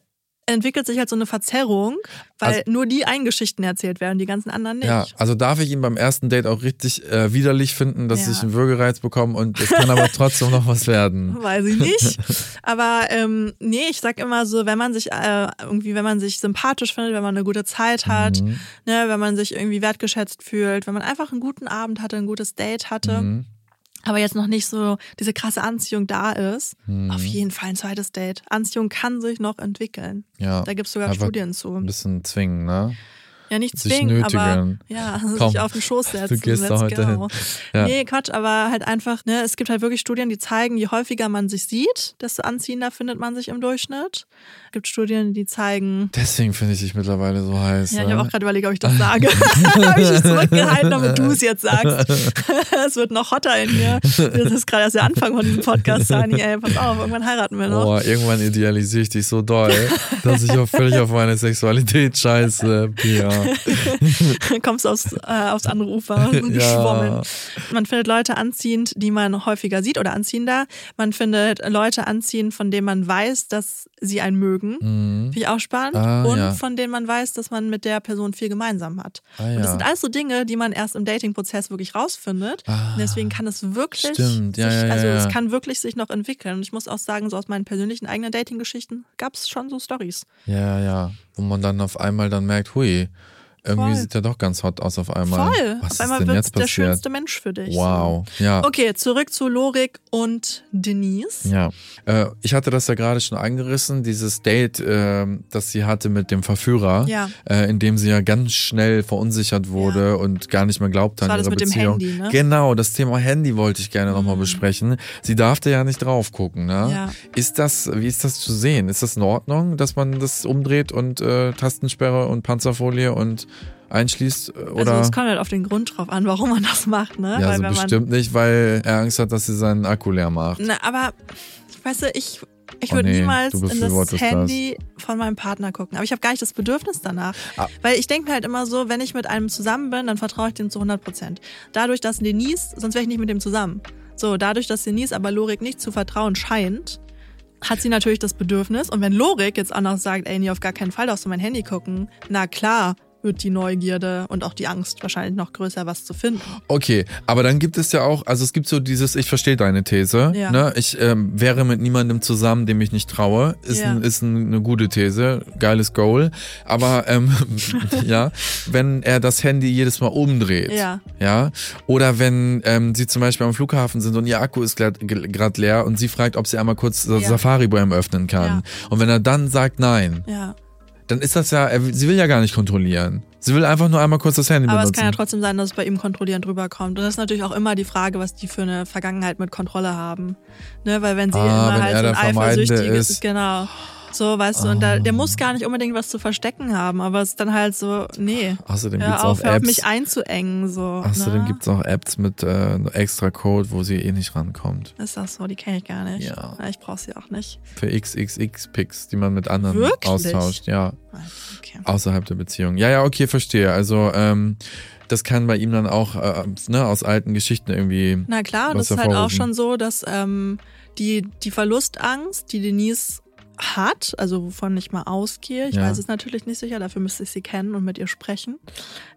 entwickelt sich halt so eine Verzerrung, weil nur die einen Geschichten erzählt werden, die ganzen anderen nicht. Ja, also darf ich ihn beim ersten Date auch richtig äh, widerlich finden, dass Ja. ich einen Würgereiz bekomme und es kann aber trotzdem noch was werden. Weiß ich nicht. Aber ähm, nee, ich sag immer so, wenn man sich äh, irgendwie, wenn man sich sympathisch findet, wenn man eine gute Zeit hat, Mhm. ne, wenn man sich irgendwie wertgeschätzt fühlt, wenn man einfach einen guten Abend hatte, ein gutes Date hatte, Mhm. Aber jetzt noch nicht so diese krasse Anziehung da ist, Mhm. auf jeden Fall ein zweites Date. Anziehung kann sich noch entwickeln. Ja. Da gibt es sogar Studien zu. Ein bisschen zwingen, ne? Ja, nicht zwingen, aber ja, Komm, sich auf den Schoß setzen. du gehst da heute go. hin. Ja. Nee, Quatsch, aber halt einfach, ne, es gibt halt wirklich Studien, die zeigen, je häufiger man sich sieht, desto anziehender findet man sich im Durchschnitt. Es gibt Studien, die zeigen, Deswegen finde ich dich mittlerweile so heiß. ja, ich ne? habe auch gerade überlegt, ob ich das sage. habe ich dich zurückgehalten, damit du es jetzt sagst. es wird noch hotter in mir. Das ist gerade erst der Anfang von diesem Podcast, Dani. Ey, pass auf, irgendwann heiraten wir noch. Boah, irgendwann idealisiere ich dich so doll, dass ich auch völlig auf meine Sexualität scheiße, Pia. Kommst aufs, äh, aufs andere Ufer geschwommen. Man findet Leute anziehend, die man häufiger sieht oder anziehender. Man findet Leute anziehend, von denen man weiß, dass sie einen mögen. Mhm. Finde ich auch spannend. Ah, und von denen man weiß, dass man mit der Person viel gemeinsam hat. Ah, Und das sind alles so Dinge, die man erst im Dating-Prozess wirklich rausfindet. Ah, und deswegen kann es wirklich, sich, also es kann wirklich sich noch entwickeln. Und ich muss auch sagen, so aus meinen persönlichen eigenen Dating-Geschichten gab es schon so Stories. Ja, ja. Wo man dann auf einmal dann merkt, hui, irgendwie Voll. sieht er doch ganz hot aus auf einmal. Voll. Was auf einmal ist denn wird jetzt der passiert? schönste Mensch für dich. Wow. Ja. Okay, zurück zu Lorik und Denise. Ja, äh, ich hatte das ja gerade schon angerissen, dieses Date, äh, das sie hatte mit dem Verführer, Ja. äh, in dem sie ja ganz schnell verunsichert wurde Ja. und gar nicht mehr glaubte Das an ihre Beziehung. Handy, ne? Genau, das Thema Handy wollte ich gerne nochmal besprechen. Sie darfte ja nicht drauf gucken, ne? Ja. Ist das, wie ist das zu sehen? Ist das in Ordnung, dass man das umdreht und äh, Tastensperre und Panzerfolie und einschließt? äh, Oder? Also es kommt halt auf den Grund drauf an, warum man das macht, ne? ja, Weil also bestimmt nicht, weil er Angst hat, dass sie seinen Akku leer macht. Na, aber weißt du, ich, ich Oh würde nee, niemals in das Handy von meinem Partner gucken. Aber ich habe gar nicht das Bedürfnis danach. Ah. Weil ich denke mir halt immer so, wenn ich mit einem zusammen bin, dann vertraue ich dem zu 100 Prozent. Dadurch, dass Denise, sonst wäre ich nicht mit dem zusammen. So, dadurch, dass Denise aber Lorik nicht zu vertrauen scheint, hat sie natürlich das Bedürfnis. Und wenn Lorik jetzt auch noch sagt, ey, nee, auf gar keinen Fall darfst du mein Handy gucken, na klar wird die Neugierde und auch die Angst wahrscheinlich noch größer, was zu finden. Okay, aber dann gibt es ja auch, also es gibt so dieses, ich verstehe deine These, Ja. ne? ich ähm, wäre mit niemandem zusammen, dem ich nicht traue, ist, Ja. ein, ist ein, eine gute These, geiles Goal, aber ähm, ja, wenn er das Handy jedes Mal umdreht, Ja. ja, oder wenn ähm, sie zum Beispiel am Flughafen sind und ihr Akku ist gerade leer und sie fragt, ob sie einmal kurz das. Safari bei ihm öffnen kann und wenn er dann sagt nein, Ja. Dann ist das ja, sie will ja gar nicht kontrollieren, sie will einfach nur einmal kurz das Handy Aber es benutzen. kann ja trotzdem sein, dass es bei ihm kontrollierend rüberkommt. Und das ist natürlich auch immer die Frage, was die für eine Vergangenheit mit Kontrolle haben. Ne, weil wenn sie Ah, immer wenn halt so ein eifersüchtiges, ist. genau. So, weißt du, und da, der Ah. muss gar nicht unbedingt was zu verstecken haben, aber es ist dann halt so, nee. Außerdem gibt's auf, auch auf Apps. mich einzuengen, so. Außerdem ne? gibt's auch Apps mit äh, extra Code, wo sie eh nicht rankommt. Ist das so? Die kenne ich gar nicht. Ja. Ich brauche sie auch nicht. Für XXX-Pics, die man mit anderen Wirklich? austauscht. Ja, Okay. außerhalb der Beziehung. Ja, ja, okay, verstehe. Also, ähm, das kann bei ihm dann auch äh, ne, aus alten Geschichten irgendwie. Na klar, es ist halt auch schon so, dass ähm, die, die Verlustangst, die Denise hat, also wovon ich mal ausgehe, ich Ja. weiß es natürlich nicht sicher, dafür müsste ich sie kennen und mit ihr sprechen,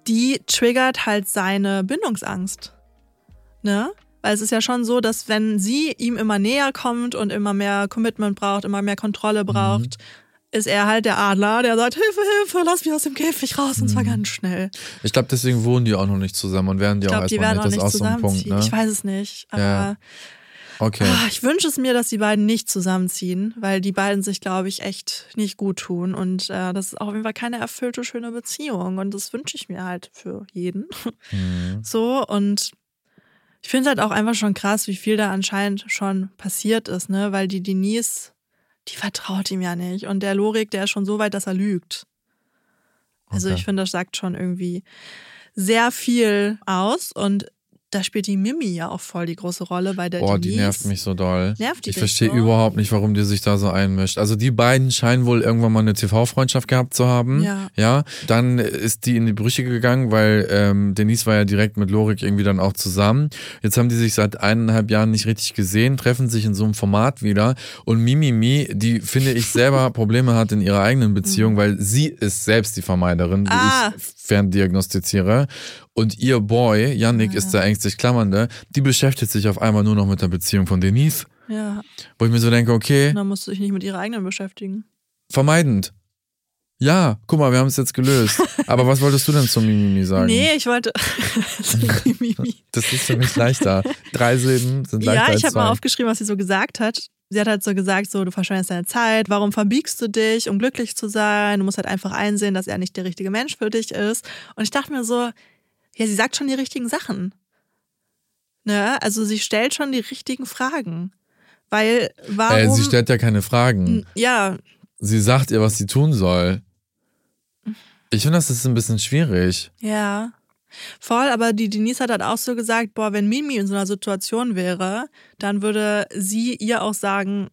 die triggert halt seine Bindungsangst. Ne? Weil es ist ja schon so, dass wenn sie ihm immer näher kommt und immer mehr Commitment braucht, immer mehr Kontrolle braucht, ist er halt der Adler, der sagt, Hilfe, Hilfe, lass mich aus dem Käfig raus und zwar ganz schnell. Ich glaube, deswegen wohnen die auch noch nicht zusammen und werden die Ich auch glaube, die erstmal werden nicht. auch Das ist nicht auch so ein Punkt, zusammenziehen. ne? Ich weiß es nicht. Aber Ja. Okay. Ah, Ich wünsche es mir, dass die beiden nicht zusammenziehen, weil die beiden sich, glaube ich, echt nicht gut tun. Und äh, das ist auf jeden Fall keine erfüllte, schöne Beziehung. Und das wünsche ich mir halt für jeden. Mhm. So, und ich finde es halt auch einfach schon krass, wie viel da anscheinend schon passiert ist, ne? Weil die Denise, die vertraut ihm ja nicht. Und der Lorik, der ist schon so weit, dass er lügt. Also Okay. ich finde, das sagt schon irgendwie sehr viel aus. Und da spielt die Mimi ja auch voll die große Rolle bei der Boah, Denise. die nervt mich so doll. Nervt die ich verstehe so? überhaupt nicht, warum die sich da so einmischt. Also die beiden scheinen wohl irgendwann mal eine TV-Freundschaft gehabt zu haben. Ja. ja. Dann ist die in die Brüche gegangen, weil ähm, Denise war ja direkt mit Lorik irgendwie dann auch zusammen. Jetzt haben die sich seit eineinhalb Jahren nicht richtig gesehen, treffen sich in so einem Format wieder. Und Mimimi, die finde ich selber Probleme hat in ihrer eigenen Beziehung, weil sie ist selbst die Vermeiderin, wie Mhm. Ah. ich ferndiagnostiziere. Und ihr Boy, Yannick, ist der ängstlich Klammernde, die beschäftigt sich auf einmal nur noch mit der Beziehung von Denise. Ja, Wo ich mir so denke, okay, dann musst du dich nicht mit ihrer eigenen beschäftigen. vermeidend. Ja, guck mal, wir haben es jetzt gelöst. Aber was wolltest du denn zum Mimimi sagen? Nee, ich wollte. Das ist für mich leichter. Drei Silben sind leichter ja, ich habe mal aufgeschrieben, was sie so gesagt hat. Sie hat halt so gesagt, so du verschwendest deine Zeit, warum verbiegst du dich, um glücklich zu sein? Du musst halt einfach einsehen, dass er nicht der richtige Mensch für dich ist. Und ich dachte mir so, ja, sie sagt schon die richtigen Sachen. Ne? Also sie stellt schon die richtigen Fragen. Weil, warum. äh, sie stellt ja keine Fragen. ja, Sie sagt ihr, was sie tun soll. Ich finde, das ist ein bisschen schwierig. Ja. Voll, aber die Denise hat halt auch so gesagt, boah, wenn Mimi in so einer Situation wäre, dann würde sie ihr auch sagen,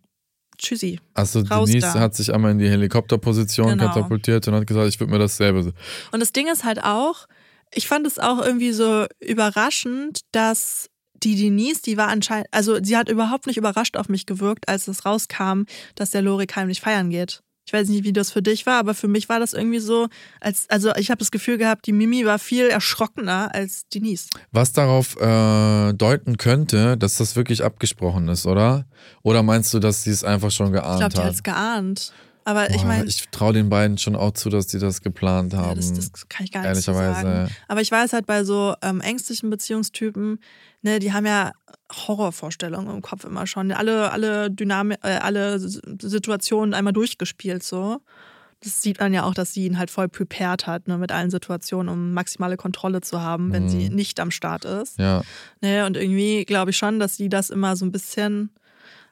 tschüssi. Also Denise da. hat sich einmal in die Helikopterposition Genau. katapultiert und hat gesagt, ich würde mir dasselbe. Und das Ding ist halt auch, ich fand es auch irgendwie so überraschend, dass die Denise, die war anscheinend, also sie hat überhaupt nicht überrascht auf mich gewirkt, als es rauskam, dass der Lorik heimlich feiern geht. Ich weiß nicht, wie das für dich war, aber für mich war das irgendwie so, als, also ich habe das Gefühl gehabt, die Mimi war viel erschrockener als Denise. Was darauf äh, deuten könnte, dass das wirklich abgesprochen ist, oder? Oder meinst du, dass sie es einfach schon Ich geahnt glaube, die hat hat? es geahnt. Aber ich Boah, meine, ich traue den beiden schon auch zu, dass die das geplant Ja, haben. das, das kann ich gar nicht so sagen. Aber ich weiß halt bei so ähm, ängstlichen Beziehungstypen, ne, die haben ja Horrorvorstellungen im Kopf immer schon. Alle, alle Dynamik, äh, alle Situationen einmal durchgespielt so. Das sieht man ja auch, dass sie ihn halt voll prepared hat, ne, mit allen Situationen, um maximale Kontrolle zu haben, wenn sie nicht am Start ist. Mhm. Ja. Ne, und irgendwie glaube ich schon, dass sie das immer so ein bisschen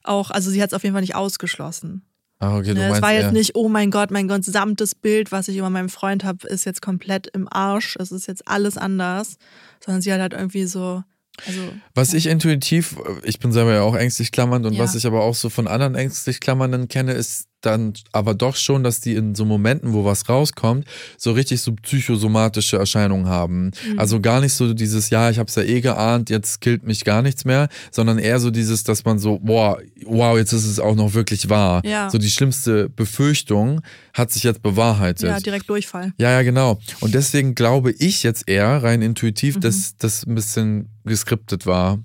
auch, also sie hat es auf jeden Fall nicht ausgeschlossen. Ah, okay, du Ne, es meinst war jetzt eher- nicht, oh mein Gott, mein gesamtes Bild, was ich über meinen Freund habe, ist jetzt komplett im Arsch. Es ist jetzt alles anders. Sondern sie hat halt irgendwie so, also. Was ich intuitiv, ich bin selber ja auch ängstlich klammernd und Ja. was ich aber auch so von anderen ängstlich klammernden kenne, ist dann aber doch schon, dass die in so Momenten, wo was rauskommt, so richtig so psychosomatische Erscheinungen haben. Mhm. Also gar nicht so dieses, ja, ich hab's ja eh geahnt, jetzt killt mich gar nichts mehr, sondern eher so dieses, dass man so, boah, wow, jetzt ist es auch noch wirklich wahr. Ja. So die schlimmste Befürchtung hat sich jetzt bewahrheitet. Ja, direkt Durchfall. Ja, ja, genau. Und deswegen glaube ich jetzt eher rein Mhm. intuitiv, dass das ein bisschen geskriptet war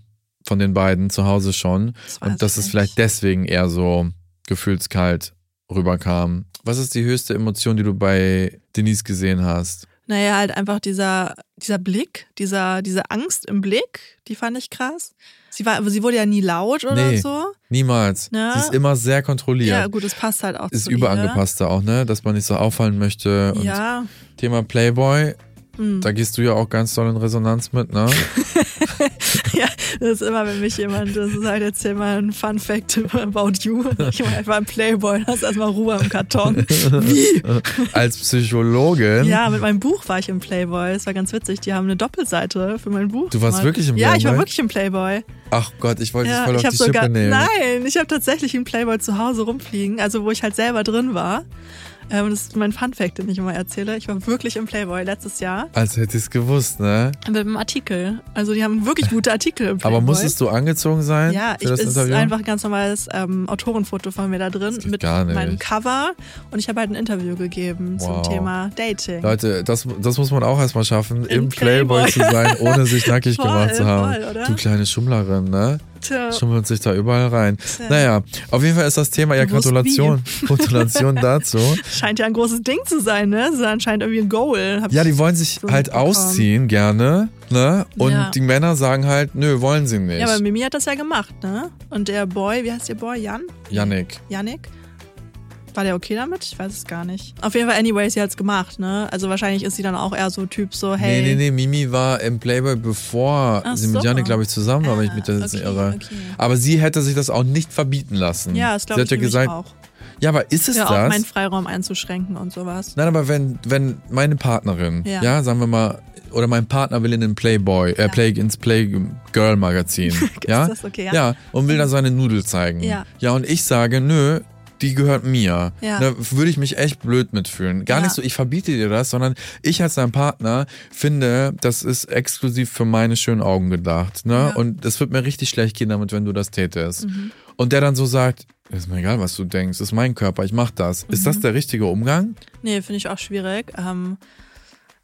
von den beiden zu Hause schon. Das und dass es vielleicht deswegen eher so gefühlskalt rüberkam. Was ist die höchste Emotion, die du bei Denise gesehen hast? Naja, halt einfach dieser, dieser Blick, dieser, diese Angst im Blick, die fand ich krass. Sie, war, sie wurde ja nie laut oder Nee. so. Niemals. Ja. Sie ist immer sehr kontrolliert. Ja, gut, es passt halt auch ist überangepasst da auch, ne? Dass man nicht so auffallen möchte. Und Ja, Thema Playboy, hm. da gehst du ja auch ganz doll in Resonanz mit, ne? ja, das ist immer, wenn mich jemand, das ist halt jetzt hier mal ein Fun Fact about you. Ich war einfach ein Playboy, hast erstmal Ruhe im Karton. Wie? Als Psychologin. Ja, mit meinem Buch war ich im Playboy. Das war ganz witzig. Die haben eine Doppelseite für mein Buch. Du warst gemacht. wirklich im Ja, ich war Playboy? wirklich im Playboy. Ach Gott, ich wollte dich Ja, voll auf die Schippe sogar. nehmen. Nein, ich habe tatsächlich einen Playboy zu Hause rumfliegen, also wo ich halt selber drin war. Ähm, das ist mein Fun Fact, den ich immer erzähle. Ich war wirklich im Playboy letztes Jahr Als hätte ich es gewusst, ne? mit einem Artikel. Also die haben wirklich gute Artikel im Playboy. Aber musstest du angezogen sein Ja, für ich, das ist Interview? einfach ein ganz normales ähm, Autorenfoto von mir da drin mit gar nicht. meinem Cover und ich habe halt ein Interview gegeben Wow. zum Thema Dating. Leute, das, das muss man auch erstmal schaffen, Im im Playboy, Playboy. zu sein, ohne sich nackig Voll, gemacht zu haben. voll? Du kleine Schummlerin, ne? Tja. Schummelt sich da überall rein. Naja, auf jeden Fall ist das Thema, ja, Gratulation. Gratulation dazu. Scheint ja ein großes Ding zu sein, ne? Das ist anscheinend irgendwie ein Goal. Ja, die wollen sich so halt ausziehen gerne, ne? Und Ja. die Männer sagen halt, nö, wollen sie nicht. Ja, aber Mimi hat das ja gemacht, ne? Und der Boy, wie heißt der Boy? Jan? Yannick. Yannick? War der okay damit? Ich weiß es gar nicht. Auf jeden Fall, anyways, sie hat's gemacht, ne? Also wahrscheinlich ist sie dann auch eher so Typ so, hey. Nee, nee, nee, Mimi war im Playboy, bevor Ach sie mit so. Yannick, glaube ich, zusammen war, wenn ich Ah, mich das jetzt nicht okay, irre. okay. Aber sie hätte sich das auch nicht verbieten lassen. Ja, das sie glaube hat ich ja gesagt, auch. ja, aber ist es Ja, auch das? meinen Freiraum einzuschränken und sowas. Nein, aber wenn, wenn meine Partnerin, ja. Ja. sagen wir mal, oder mein Partner will in den Playboy, äh, Ja. Play, ins Playgirl Magazin, ja? das okay, ja? ja, und will da seine Nudel zeigen. Ja. Ja, und ich sage, nö, die gehört mir. Ja. Da würde ich mich echt blöd mitfühlen. Gar Ja. nicht so, ich verbiete dir das, sondern ich als dein Partner finde, das ist exklusiv für meine schönen Augen gedacht. Ne? Ja. Und es wird mir richtig schlecht gehen damit, wenn du das tätest. Mhm. Und der dann so sagt, ist mir egal, was du denkst, ist mein Körper, ich mach das. Ist Mhm. das der richtige Umgang? Nee, finde ich auch schwierig. Ähm,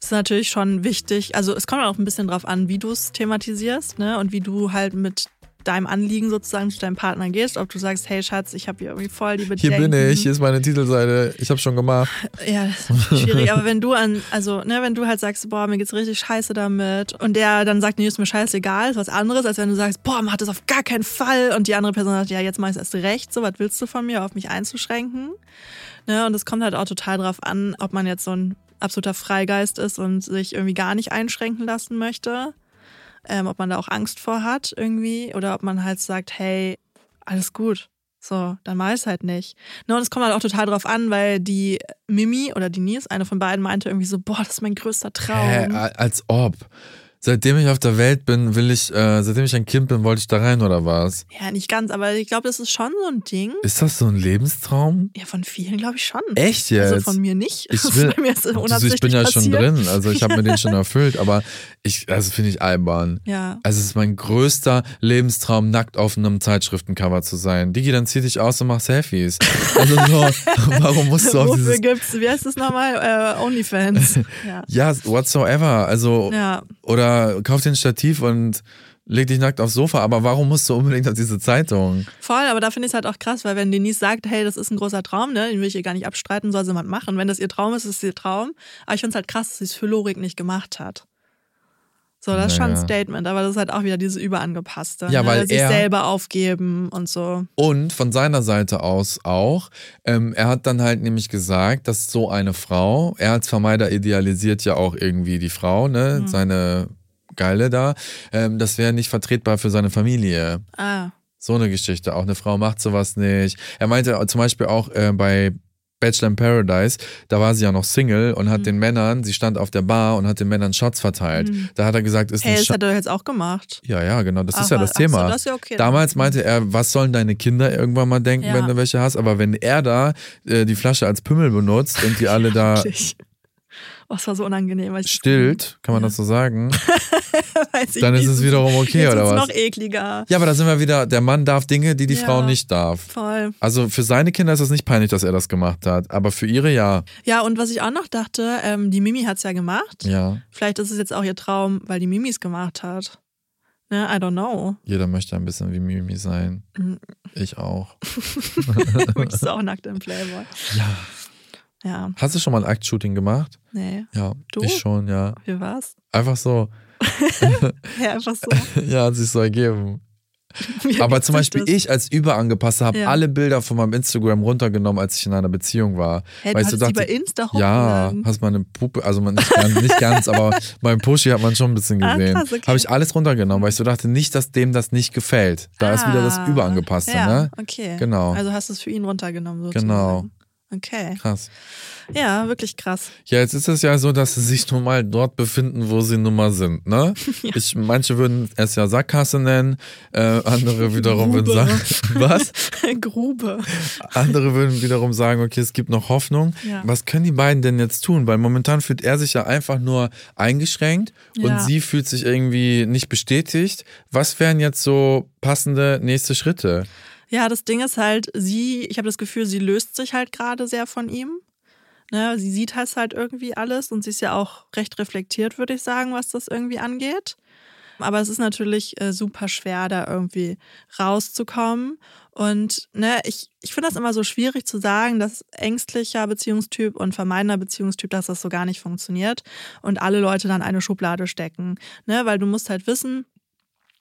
ist natürlich schon wichtig. Also es kommt auch ein bisschen drauf an, wie du es thematisierst, ne? Und wie du halt mit deinem Anliegen sozusagen zu deinem Partner gehst. Ob du sagst, hey Schatz, ich habe hier irgendwie voll die Hier Bedenken. bin ich, hier ist meine Titelseite, ich habe schon gemacht. Ja, das ist schwierig. Aber wenn du an, also, ne, wenn du halt sagst, boah, mir geht's richtig scheiße damit und der dann sagt, nee, ist mir scheißegal, ist was anderes, als wenn du sagst, boah, mach das auf gar keinen Fall und die andere Person sagt, ja, jetzt mach ich erst recht, so, was willst du von mir, auf mich einzuschränken? Ne, und es kommt halt auch total drauf an, ob man jetzt so ein absoluter Freigeist ist und sich irgendwie gar nicht einschränken lassen möchte. Ähm, ob man da auch Angst vor hat irgendwie oder ob man halt sagt, hey, alles gut. So, dann mach ich halt nicht. Ne, und es kommt halt auch total drauf an, weil die Mimi oder Denise, eine von beiden, meinte irgendwie so, boah, das ist mein größter Traum. Hä, als ob. Seitdem ich auf der Welt bin, will ich, äh, seitdem ich ein Kind bin, wollte ich da rein oder was? Ja, nicht ganz, aber ich glaube, das ist schon so ein Ding. Ist das so ein Lebenstraum? Ja, von vielen glaube ich schon. Echt jetzt? Also von mir nicht. Ich will, Bei mir ist also ich bin ja schon passiert. drin, also ich habe mir den schon erfüllt, aber ich, also finde ich albern. Ja. Also es ist mein größter Lebenstraum, nackt auf einem Zeitschriftencover zu sein. Digi, dann zieh dich aus und mach Selfies. Also so, warum musst du auf Wofür dieses... gibt's, wie heißt das nochmal? Äh, Onlyfans. Ja. Ja, whatsoever. Also, Ja. oder kauf den Stativ und leg dich nackt aufs Sofa. Aber warum musst du unbedingt auf diese Zeitung? Voll, aber da finde ich es halt auch krass, weil wenn Denise sagt, hey, das ist ein großer Traum, ne, den will ich ihr gar nicht abstreiten, soll sie mal machen. Wenn das ihr Traum ist, ist es ihr Traum. Aber ich finde es halt krass, dass sie es für Lorik nicht gemacht hat. So, das ist schon ein Naja. Statement, aber das ist halt auch wieder diese Überangepasste. Ja, ne? weil sich er- selber aufgeben und so. Und von seiner Seite aus auch. Ähm, er hat dann halt nämlich gesagt, dass so eine Frau, er als Vermeider idealisiert ja auch irgendwie die Frau, ne, seine Geile da, ähm, das wäre nicht vertretbar für seine Familie. Ah, So eine Geschichte. Auch eine Frau macht sowas nicht. Er meinte zum Beispiel auch äh, bei Bachelor in Paradise, da war sie ja noch Single und Mhm. hat den Männern, sie stand auf der Bar und hat den Männern Shots verteilt. Da hat er gesagt, ist hey, das Sch hat er jetzt auch gemacht. Ja, ja, genau, das ist Ach, ja das ach so, Thema. das ist ja okay. Damals meinte er, was sollen deine Kinder irgendwann mal denken, Ja. wenn du welche hast, aber wenn er da äh, die Flasche als Pimmel benutzt und die alle da. Oh, es war so unangenehm. Weil stillt, kann man das so sagen, Weiß ich dann ist es wiederum okay, Jetzt oder was? noch ekliger. Ja, aber da sind wir wieder, der Mann darf Dinge, die die Ja. Frau nicht darf. Voll. Also für seine Kinder ist es nicht peinlich, dass er das gemacht hat, aber für ihre ja. Ja, und was ich auch noch dachte, ähm, die Mimi hat es ja gemacht. Ja, Vielleicht ist es jetzt auch ihr Traum, weil die Mimi es gemacht hat. Ne, I don't know. jeder möchte ein bisschen wie Mimi sein. Mhm. Ich auch. Du bist auch nackt im Playboy. Ja. Ja, Hast du schon mal ein Act-Shooting gemacht? nee. Ja, Du? ich schon, ja. Wie war's? Einfach so. Ja, einfach so. Ja, hat sich so ergeben. Wie Aber zum Beispiel das? ich als Überangepasster habe Ja. alle Bilder von meinem Instagram runtergenommen, als ich in einer Beziehung war. Hey, weil du ich so dachte, bei Insta ja, hast meine Puppe, also nicht, ganz, nicht ganz, aber mein Pushy hat man schon ein bisschen Ah, gesehen. krass, okay. Habe ich alles runtergenommen, weil ich so dachte, nicht, dass dem das nicht gefällt. Da ist wieder das Ah, Überangepasste, ja, ne? Okay. Genau. Also hast du es für ihn runtergenommen sozusagen. Genau. Okay. Krass. Ja, wirklich krass. Ja, jetzt ist es ja so, dass sie sich nun mal dort befinden, wo sie nun mal sind, ne? Ich, manche würden es ja Sackgasse nennen, äh, andere wiederum würden sagen, was? Grube. Andere würden wiederum sagen, okay, es gibt noch Hoffnung. Ja. Was können die beiden denn jetzt tun? Weil momentan fühlt er sich ja einfach nur eingeschränkt und Ja. sie fühlt sich irgendwie nicht bestätigt. Was wären jetzt so passende nächste Schritte? Ja, das Ding ist halt, sie, ich habe das Gefühl, sie löst sich halt gerade sehr von ihm. Ne, sie sieht halt halt irgendwie alles und sie ist ja auch recht reflektiert, würde ich sagen, was das irgendwie angeht. Aber es ist natürlich äh, super schwer, da irgendwie rauszukommen. Und ne, ich, ich finde das immer so schwierig zu sagen, dass ängstlicher Beziehungstyp und vermeidender Beziehungstyp, dass das so gar nicht funktioniert und alle Leute dann eine Schublade stecken. Ne, weil du musst halt wissen,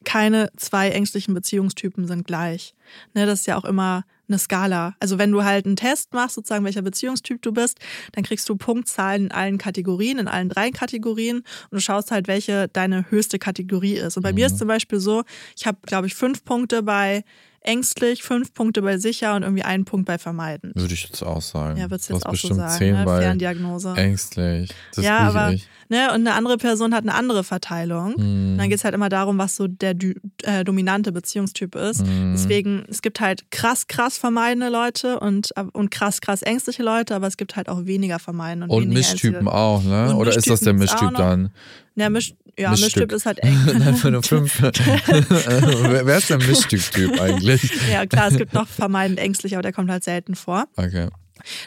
keine zwei ängstlichen Beziehungstypen sind gleich. Ne, das ist ja auch immer eine Skala. Also wenn du halt einen Test machst, sozusagen welcher Beziehungstyp du bist, dann kriegst du Punktzahlen in allen Kategorien, in allen drei Kategorien und du schaust halt, welche deine höchste Kategorie ist. Und bei mir ist zum Beispiel so, ich habe, glaube ich, fünf Punkte bei ängstlich, fünf Punkte bei sicher und irgendwie einen Punkt bei vermeiden. Würde ich jetzt auch sagen. Ja, würdest du jetzt auch so bestimmt sagen, zehn ne? bei Ferndiagnose. ängstlich. Das ja, aber schwierig. Ne, und eine andere Person hat eine andere Verteilung. Hm. Und dann geht es halt immer darum, was so der äh, dominante Beziehungstyp ist. Hm. Deswegen, es gibt halt krass, krass vermeidende Leute und, und krass, krass ängstliche Leute, aber es gibt halt auch weniger vermeidende und, Und Mischtypen auch, ne? Und Oder ist das der Mischtypen Mischtyp dann? Ja, Misch, ja Mischstück. Mischtyp ist halt eng. Nein, für fünf. wer, wer ist der Mischtyp-Typ eigentlich? ja, klar, es gibt noch vermeidend ängstlich, aber der kommt halt selten vor. Okay.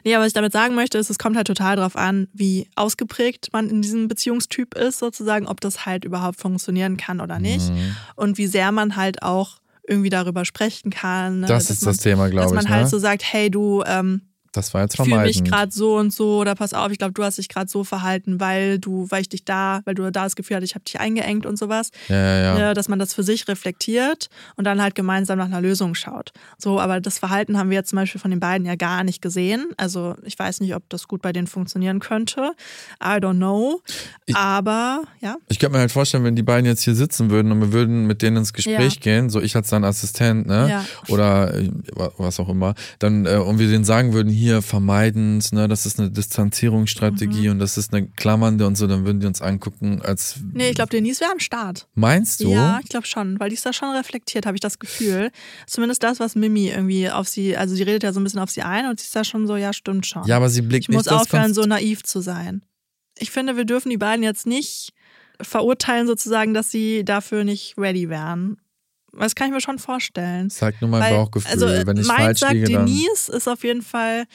Nee, aber was ich damit sagen möchte, ist, es kommt halt total drauf an, wie ausgeprägt man in diesem Beziehungstyp ist, sozusagen, ob das halt überhaupt funktionieren kann oder nicht. Mhm. Und wie sehr man halt auch irgendwie darüber sprechen kann. ne, Das dass ist man, das Thema, Dass glaube man ich. halt Ne? so sagt, hey, du, ähm, Das war jetzt fühle mich gerade so und so oder pass auf, ich glaube, du hast dich gerade so verhalten, weil du, weil ich dich da, weil du da das Gefühl hattest, ich habe dich eingeengt und sowas. Ja, ja, ja. Ne, dass man das für sich reflektiert und dann halt gemeinsam nach einer Lösung schaut. So, aber das Verhalten haben wir jetzt zum Beispiel von den beiden ja gar nicht gesehen. Also ich weiß nicht, ob das gut bei denen funktionieren könnte. I don't know. Ich- aber ja. Ich könnte mir halt vorstellen, wenn die beiden jetzt hier sitzen würden und wir würden mit denen ins Gespräch Ja. gehen, so ich als sein Assistent, ne? Ja. Oder äh, was auch immer, dann äh, und wir denen sagen würden, hier vermeidend, ne, das ist eine Distanzierungsstrategie Mhm. und das ist eine klammernde und so, dann würden die uns angucken, als. Nee, ich glaube, Denise wäre am Start. Meinst du? Ja, ich glaube schon, weil die ist da schon reflektiert, habe ich das Gefühl. Zumindest das, was Mimi irgendwie auf sie, also sie redet ja so ein bisschen auf sie ein und sie ist da schon so, ja, stimmt schon. Ja, aber sie blickt ich nicht muss das aufhören, so naiv zu sein. Ich finde, wir dürfen die beiden jetzt nicht verurteilen, sozusagen, dass sie dafür nicht ready wären. Das kann ich mir schon vorstellen. Sagt nur mein Weil, Bauchgefühl. also, Wenn ich falsch sagt, liege. Denise ist auf jeden Fall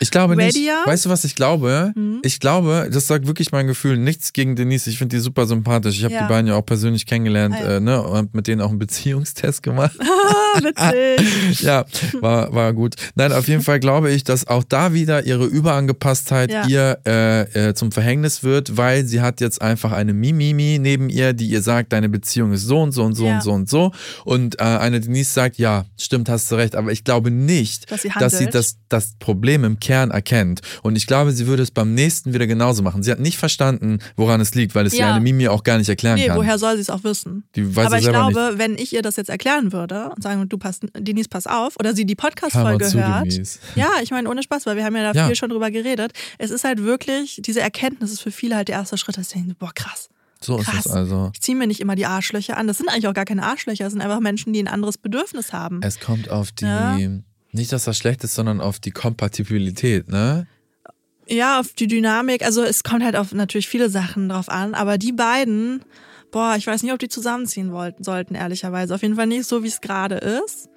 Ich glaube nicht. Weißt du, was ich glaube? Mhm. Ich glaube, das sagt wirklich mein Gefühl. Nichts gegen Denise. Ich finde die super sympathisch. Ich habe Ja. die beiden ja auch persönlich kennengelernt Ah, ja. äh, ne, und mit denen auch einen Beziehungstest gemacht. ah, witzig. ja, war, war gut. Nein, auf jeden Fall glaube ich, dass auch da wieder ihre Überangepasstheit Ja. ihr äh, äh, zum Verhängnis wird, weil sie hat jetzt einfach eine Mimimi neben ihr, die ihr sagt, deine Beziehung ist so und so und so und so und so. Und äh, eine Denise sagt, ja, stimmt, hast du recht, aber ich glaube nicht, Dass sie dass sie das, das Problem im Kern erkennt. Und ich glaube, sie würde es beim nächsten wieder genauso machen. Sie hat nicht verstanden, woran es liegt, weil es Ja. ihr eine Mimi auch gar nicht erklären Nee, kann. woher soll sie es auch wissen? Die weiß Aber ich glaube, wenn ich ihr das jetzt erklären würde und sagen, du passt, Denise, pass auf, oder sie die Podcast-Folge hört. Denise. Ja, ich meine, ohne Spaß, weil wir haben ja da Ja. viel schon drüber geredet. Es ist halt wirklich, diese Erkenntnis ist für viele halt der erste Schritt, dass sie denken, boah, krass. So ist Krass. es also. Ich ziehe mir nicht immer die Arschlöcher an. Das sind eigentlich auch gar keine Arschlöcher, das sind einfach Menschen, die ein anderes Bedürfnis haben. Es kommt auf die, Ja. Nicht dass das schlecht ist, sondern auf die Kompatibilität, ne? Ja, auf die Dynamik. Also es kommt halt auf natürlich viele Sachen drauf an, aber die beiden, boah, ich weiß nicht, ob die zusammenziehen wollten, sollten, ehrlicherweise. Auf jeden Fall nicht so, wie es gerade ist.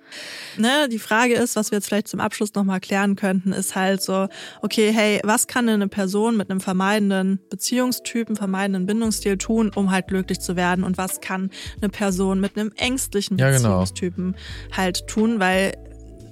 Ne, die Frage ist, was wir jetzt vielleicht zum Abschluss nochmal klären könnten, ist halt so, okay, hey, was kann denn eine Person mit einem vermeidenden Beziehungstypen, vermeidenden Bindungsstil tun, um halt glücklich zu werden? Und was kann eine Person mit einem ängstlichen Ja, genau. Beziehungstypen halt tun? Weil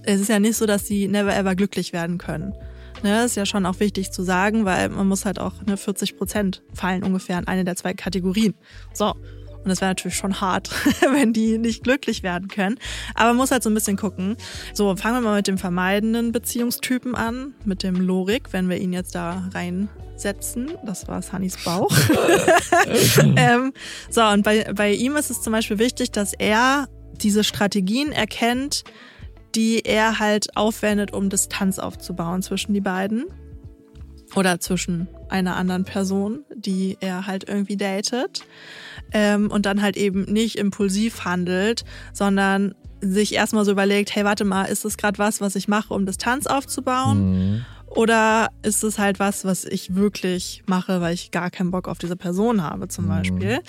es ist ja nicht so, dass sie never ever glücklich werden können. Ne, ist ja schon auch wichtig zu sagen, weil man muss halt auch ne, 40 Prozent fallen ungefähr in eine der zwei Kategorien. So. Und das wäre natürlich schon hart, wenn die nicht glücklich werden können. Aber man muss halt so ein bisschen gucken. So, fangen wir mal mit dem vermeidenden Beziehungstypen an, mit dem Lorik, wenn wir ihn jetzt da reinsetzen. Das war Sunnys Bauch. ähm, so, und bei, bei ihm ist es zum Beispiel wichtig, dass er diese Strategien erkennt, die er halt aufwendet, um Distanz aufzubauen zwischen die beiden. Oder zwischen einer anderen Person, die er halt irgendwie datet. Ähm, und dann halt eben nicht impulsiv handelt, sondern sich erstmal so überlegt, hey, warte mal, ist das gerade was, was ich mache, um Distanz aufzubauen? Mhm. Oder ist es halt was, was ich wirklich mache, weil ich gar keinen Bock auf diese Person habe, zum Mhm. Beispiel?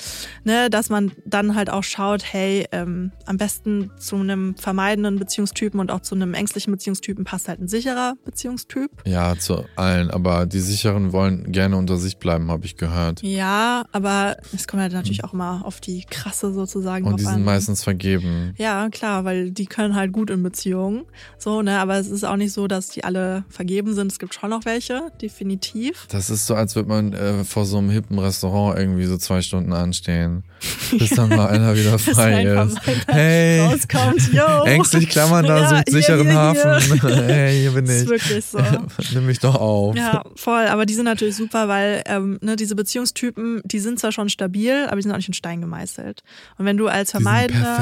Ne, dass man dann halt auch schaut, hey, ähm, am besten zu einem vermeidenden Beziehungstypen und auch zu einem ängstlichen Beziehungstypen passt halt ein sicherer Beziehungstyp. Ja, zu allen. Aber die Sicheren wollen gerne unter sich bleiben, habe ich gehört. Ja, aber es kommt halt natürlich auch immer auf die krasse sozusagen Und die sind an. meistens vergeben. Ja, klar, weil die können halt gut in Beziehungen. So, ne, aber es ist auch nicht so, dass die alle vergeben sind. Es gibt schon noch welche, definitiv. Das ist so, als würde man äh, vor so einem hippen Restaurant irgendwie so zwei Stunden anstehen, bis dann mal einer wieder frei ist. Hey, rauskommt, yo. ängstlich klammern da, Ja, sucht sicheren hier, Hafen. hier. hey, hier bin Das ist ich. wirklich so. Nimm mich doch auf. Ja, voll. Aber die sind natürlich super, weil ähm, ne, diese Beziehungstypen, die sind zwar schon stabil, aber die sind auch nicht in Stein gemeißelt. Und wenn du als Vermeidender,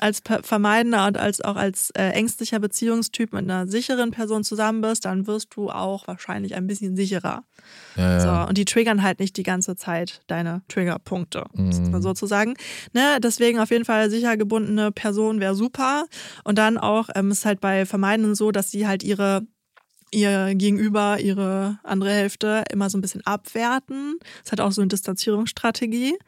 als per Vermeidender und als auch als äh, ängstlicher Beziehungstyp mit einer sicheren Person zusammen bist, dann wirst du auch wahrscheinlich ein bisschen sicherer. Ja, ja. So, und die triggern halt nicht die ganze Zeit deine Triggerpunkte, Mhm. sozusagen. Ne, deswegen auf jeden Fall sicher gebundene Person wäre super. Und dann auch ähm, ist halt bei Vermeidenden so, dass sie halt ihre ihr Gegenüber, ihre andere Hälfte immer so ein bisschen abwerten. Das hat auch so eine Distanzierungsstrategie.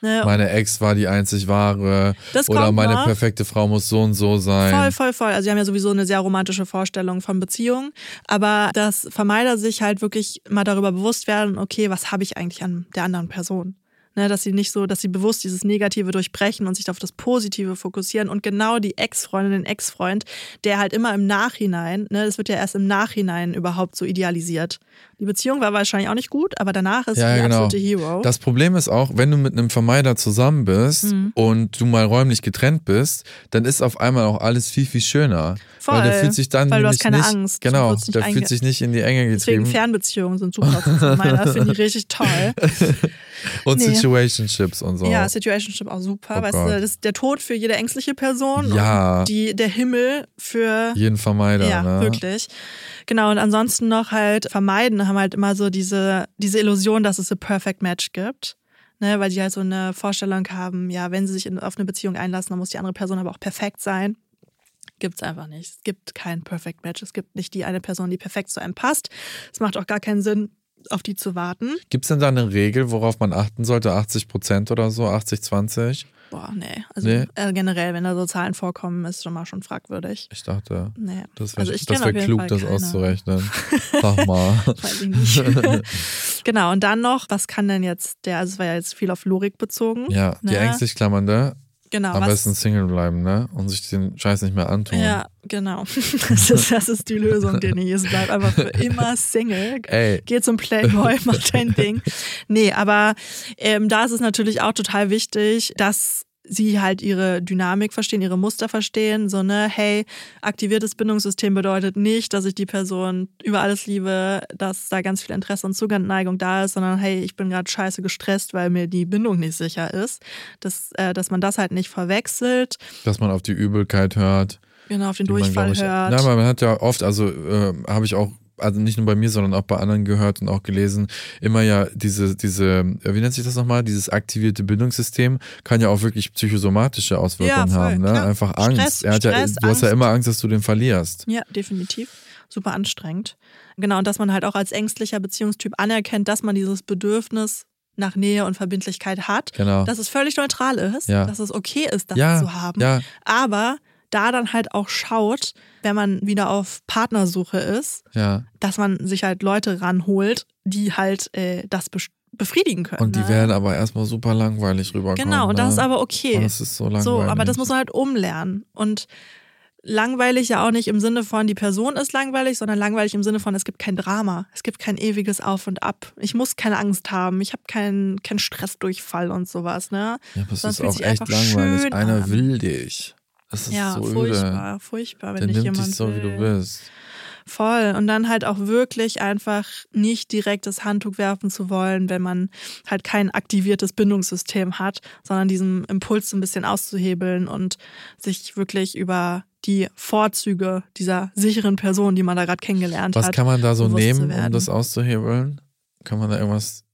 Ne? Meine Ex war die einzig wahre. Das Oder meine noch. perfekte Frau muss so und so sein. Voll, voll, voll. Also sie haben ja sowieso eine sehr romantische Vorstellung von Beziehungen. Aber dass Vermeider sich halt wirklich mal darüber bewusst werden, okay, was habe ich eigentlich an der anderen Person? Ne, dass sie nicht so, dass sie bewusst dieses Negative durchbrechen und sich auf das Positive fokussieren und genau die Ex-Freundin, den Ex-Freund, der halt immer im Nachhinein, ne, das wird ja erst im Nachhinein überhaupt so idealisiert. Die Beziehung war wahrscheinlich auch nicht gut, aber danach ist Ja, sie der genau. absolute Hero. Das Problem ist auch, wenn du mit einem Vermeider zusammen bist Mhm. und du mal räumlich getrennt bist, dann ist auf einmal auch alles viel, viel schöner. Voll, weil der fühlt sich dann weil du hast keine nicht, Angst, Genau, der fühlt sich nicht in die Enge Deswegen getrieben Fernbeziehungen sind super. Meiner finde ich richtig toll. und Nee. sieht Situationships und so. Ja, Situationship auch super. Oh weißt Gott. du, das ist der Tod für jede ängstliche Person. Ja. Und die, der Himmel für Jeden Vermeider, ja, ne? wirklich. Genau, und ansonsten noch halt vermeiden, haben halt immer so diese, diese Illusion, dass es ein Perfect Match gibt. Ne, weil die halt so eine Vorstellung haben, ja, wenn sie sich in, auf eine Beziehung einlassen, dann muss die andere Person aber auch perfekt sein. Gibt es einfach nicht. Es gibt kein Perfect Match. Es gibt nicht die eine Person, die perfekt zu einem passt. Es macht auch gar keinen Sinn, auf die zu warten. Gibt es denn da eine Regel, worauf man achten sollte? 80 Prozent oder so? 80, 20? Boah, nee. Also Nee. Äh, generell, wenn da so Zahlen vorkommen, ist schon mal schon fragwürdig. Ich dachte, Nee. das wäre Also wär klug, Fall das keine. auszurechnen. Sag mal. Weiß ich nicht. genau, und dann noch, was kann denn jetzt der, also es war ja jetzt viel auf Lorik bezogen. Ja, die ne? ängstlich Klammernde, Genau, am besten Single bleiben, ne? Und sich den Scheiß nicht mehr antun. Ja, genau. Das ist, das ist die Lösung, Denise. Bleib einfach für immer Single. Ey. Geh zum Playboy, mach dein Ding. Nee, aber ähm, da ist es natürlich auch total wichtig, dass sie halt ihre Dynamik verstehen, ihre Muster verstehen. So, ne, hey, aktiviertes Bindungssystem bedeutet nicht, dass ich die Person über alles liebe, dass da ganz viel Interesse und Zuganneigung da ist, sondern hey, ich bin gerade scheiße gestresst, weil mir die Bindung nicht sicher ist. Dass, äh, dass man das halt nicht verwechselt. Dass man auf die Übelkeit hört. Genau, auf den man, Durchfall glaub ich, hört. Aber man hat ja oft, also äh, habe ich auch, also nicht nur bei mir, sondern auch bei anderen gehört und auch gelesen, immer ja diese, diese, äh, wie nennt sich das nochmal, dieses aktivierte Bindungssystem kann ja auch wirklich psychosomatische Auswirkungen Ja, voll, haben. Ne? klar. Einfach Angst. Stress, er hat ja, Stress, du hast ja immer Angst, dass du den verlierst. Ja, definitiv. Super anstrengend. Genau, und dass man halt auch als ängstlicher Beziehungstyp anerkennt, dass man dieses Bedürfnis nach Nähe und Verbindlichkeit hat, Genau. dass es völlig neutral ist, Ja. dass es okay ist, das Ja, zu haben. ja. Aber da dann halt auch schaut, wenn man wieder auf Partnersuche ist, Ja. dass man sich halt Leute ranholt, die halt äh, das befriedigen können. Und die ne? werden aber erstmal super langweilig rüberkommen. Genau, und das ne? ist aber okay. Oh, das ist so langweilig. So, aber das muss man halt umlernen. Und langweilig ja auch nicht im Sinne von, die Person ist langweilig, sondern langweilig im Sinne von, es gibt kein Drama. Es gibt kein ewiges Auf und Ab. Ich muss keine Angst haben. Ich habe keinen keinen Stressdurchfall und sowas. Ne? Ja, aber es ist auch echt langweilig. Einer an. will dich. Das ist Ja, so furchtbar, öde. furchtbar, wenn Der dich nimmt jemand dich so, wie du bist. Voll. Und dann halt auch wirklich einfach nicht direkt das Handtuch werfen zu wollen, wenn man halt kein aktiviertes Bindungssystem hat, sondern diesen Impuls ein bisschen auszuhebeln und sich wirklich über die Vorzüge dieser sicheren Person, die man da gerade kennengelernt Was hat. kann man da so nehmen, um das auszuhebeln? Kann man da irgendwas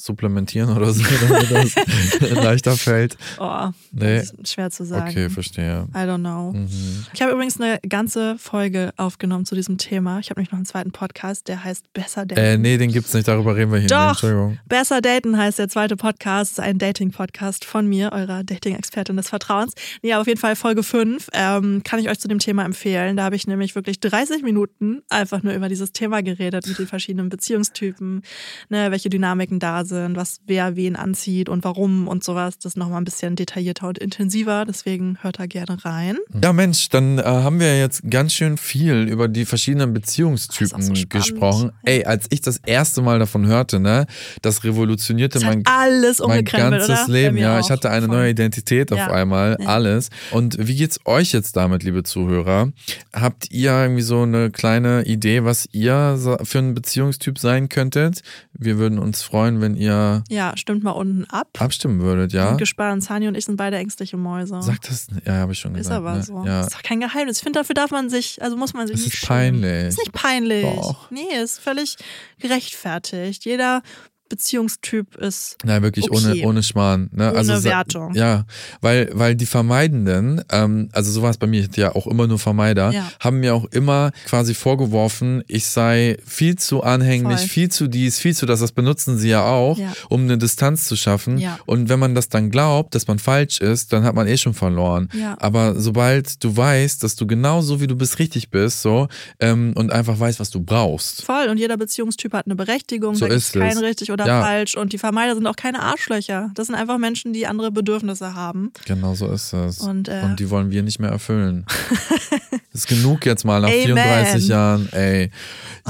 supplementieren oder so, damit das leichter fällt? Oh, Nee. schwer zu sagen. Okay, verstehe. I don't know. Mhm. Ich habe übrigens eine ganze Folge aufgenommen zu diesem Thema. Ich habe nämlich noch einen zweiten Podcast, der heißt Besser Daten. Äh, nee, den gibt's nicht, darüber reden wir hier. Doch. nicht. Entschuldigung. Besser Daten heißt der zweite Podcast, ist ein Dating-Podcast von mir, eurer Dating-Expertin des Vertrauens. Nee, auf jeden Fall Folge 5 ähm, kann ich euch zu dem Thema empfehlen. Da habe ich nämlich wirklich 30 Minuten einfach nur über dieses Thema geredet mit den verschiedenen Beziehungstypen, ne, welche Dynamiken da sind, was wer wen anzieht und warum und sowas. Das nochmal ein bisschen detaillierter und intensiver, deswegen hört da gerne rein. Ja, Mensch, dann äh, haben wir jetzt ganz schön viel über die verschiedenen ist Beziehungstypen so gesprochen. Ey, als ich das erste Mal davon hörte, ne, das revolutionierte Das mein, alles mein ganzes oder? Leben. Ja, ich hatte eine Voll. neue Identität auf Ja. einmal, Ja. alles. Und wie geht's euch jetzt damit, liebe Zuhörer? Habt ihr irgendwie so eine kleine Idee, was ihr für ein Beziehungstyp sein könntet? Wir würden uns freuen, wenn ihr Ja, stimmt mal unten ab. abstimmen würdet, ja? Bin gespannt. Sani und ich sind beide ängstliche Mäuse. Sagt das? Ja, habe ich schon Ist gesagt. aber ne? so. Ja. Ist doch kein Geheimnis. Ich finde, dafür darf man sich, also muss man sich Es nicht ist peinlich. Ist nicht peinlich. Doch. Nee, ist völlig gerechtfertigt. Jeder Beziehungstyp ist. Nein, wirklich Okay. ohne, ohne Schmarrn. Ne? Ohne also, Wertung. Ja, weil, weil die Vermeidenden, ähm, also so war es bei mir, ja auch immer nur Vermeider, Ja. haben mir auch immer quasi vorgeworfen, ich sei viel zu anhänglich, Voll. viel zu dies, viel zu das, das benutzen sie ja auch, Ja. um eine Distanz zu schaffen. Ja. Und wenn man das dann glaubt, dass man falsch ist, dann hat man eh schon verloren. Aber sobald du weißt, dass du genau so wie du bist richtig bist, so, ähm, und einfach weißt, was du brauchst. Voll und jeder Beziehungstyp hat eine Berechtigung, So da ist kein es. richtig oder Ja. falsch und die Vermeider sind auch keine Arschlöcher. Das sind einfach Menschen, die andere Bedürfnisse haben. Genau so ist es. Und, äh, Und die wollen wir nicht mehr erfüllen. ist genug jetzt mal nach Amen. 34 Jahren, ey.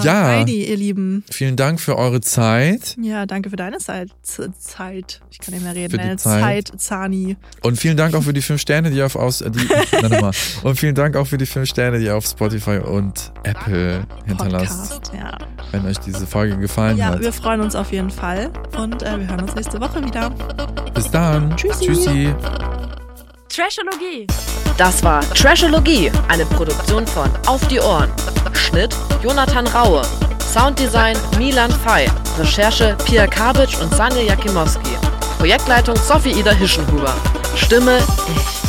Ja, Alrighty, ihr Lieben. vielen Dank für eure Zeit Ja, danke für deine Zeit. Zeit. Ich kann nicht mehr reden. Für die Deine Zeit. Zeit, Zani. und vielen Dank auch für die fünf Sterne, die auf aus äh, die, mal. und vielen Dank auch für die fünf Sterne, die ihr auf Spotify und Apple hinterlasst, Podcast. Ja. wenn euch diese Folge gefallen ja, hat. wir freuen uns auf jeden Fall. Und äh, wir hören uns nächste Woche wieder. Bis dann. Tschüssi. Tschüssi. Trashologie. Das war Trashologie, eine Produktion von Auf die Ohren. Schnitt Jonathan Raue. Sounddesign Milan Fey. Recherche Pia Kabitsch und Sanja Jakimowski. Projektleitung Sophie Ida Hischenhuber. Stimme ich.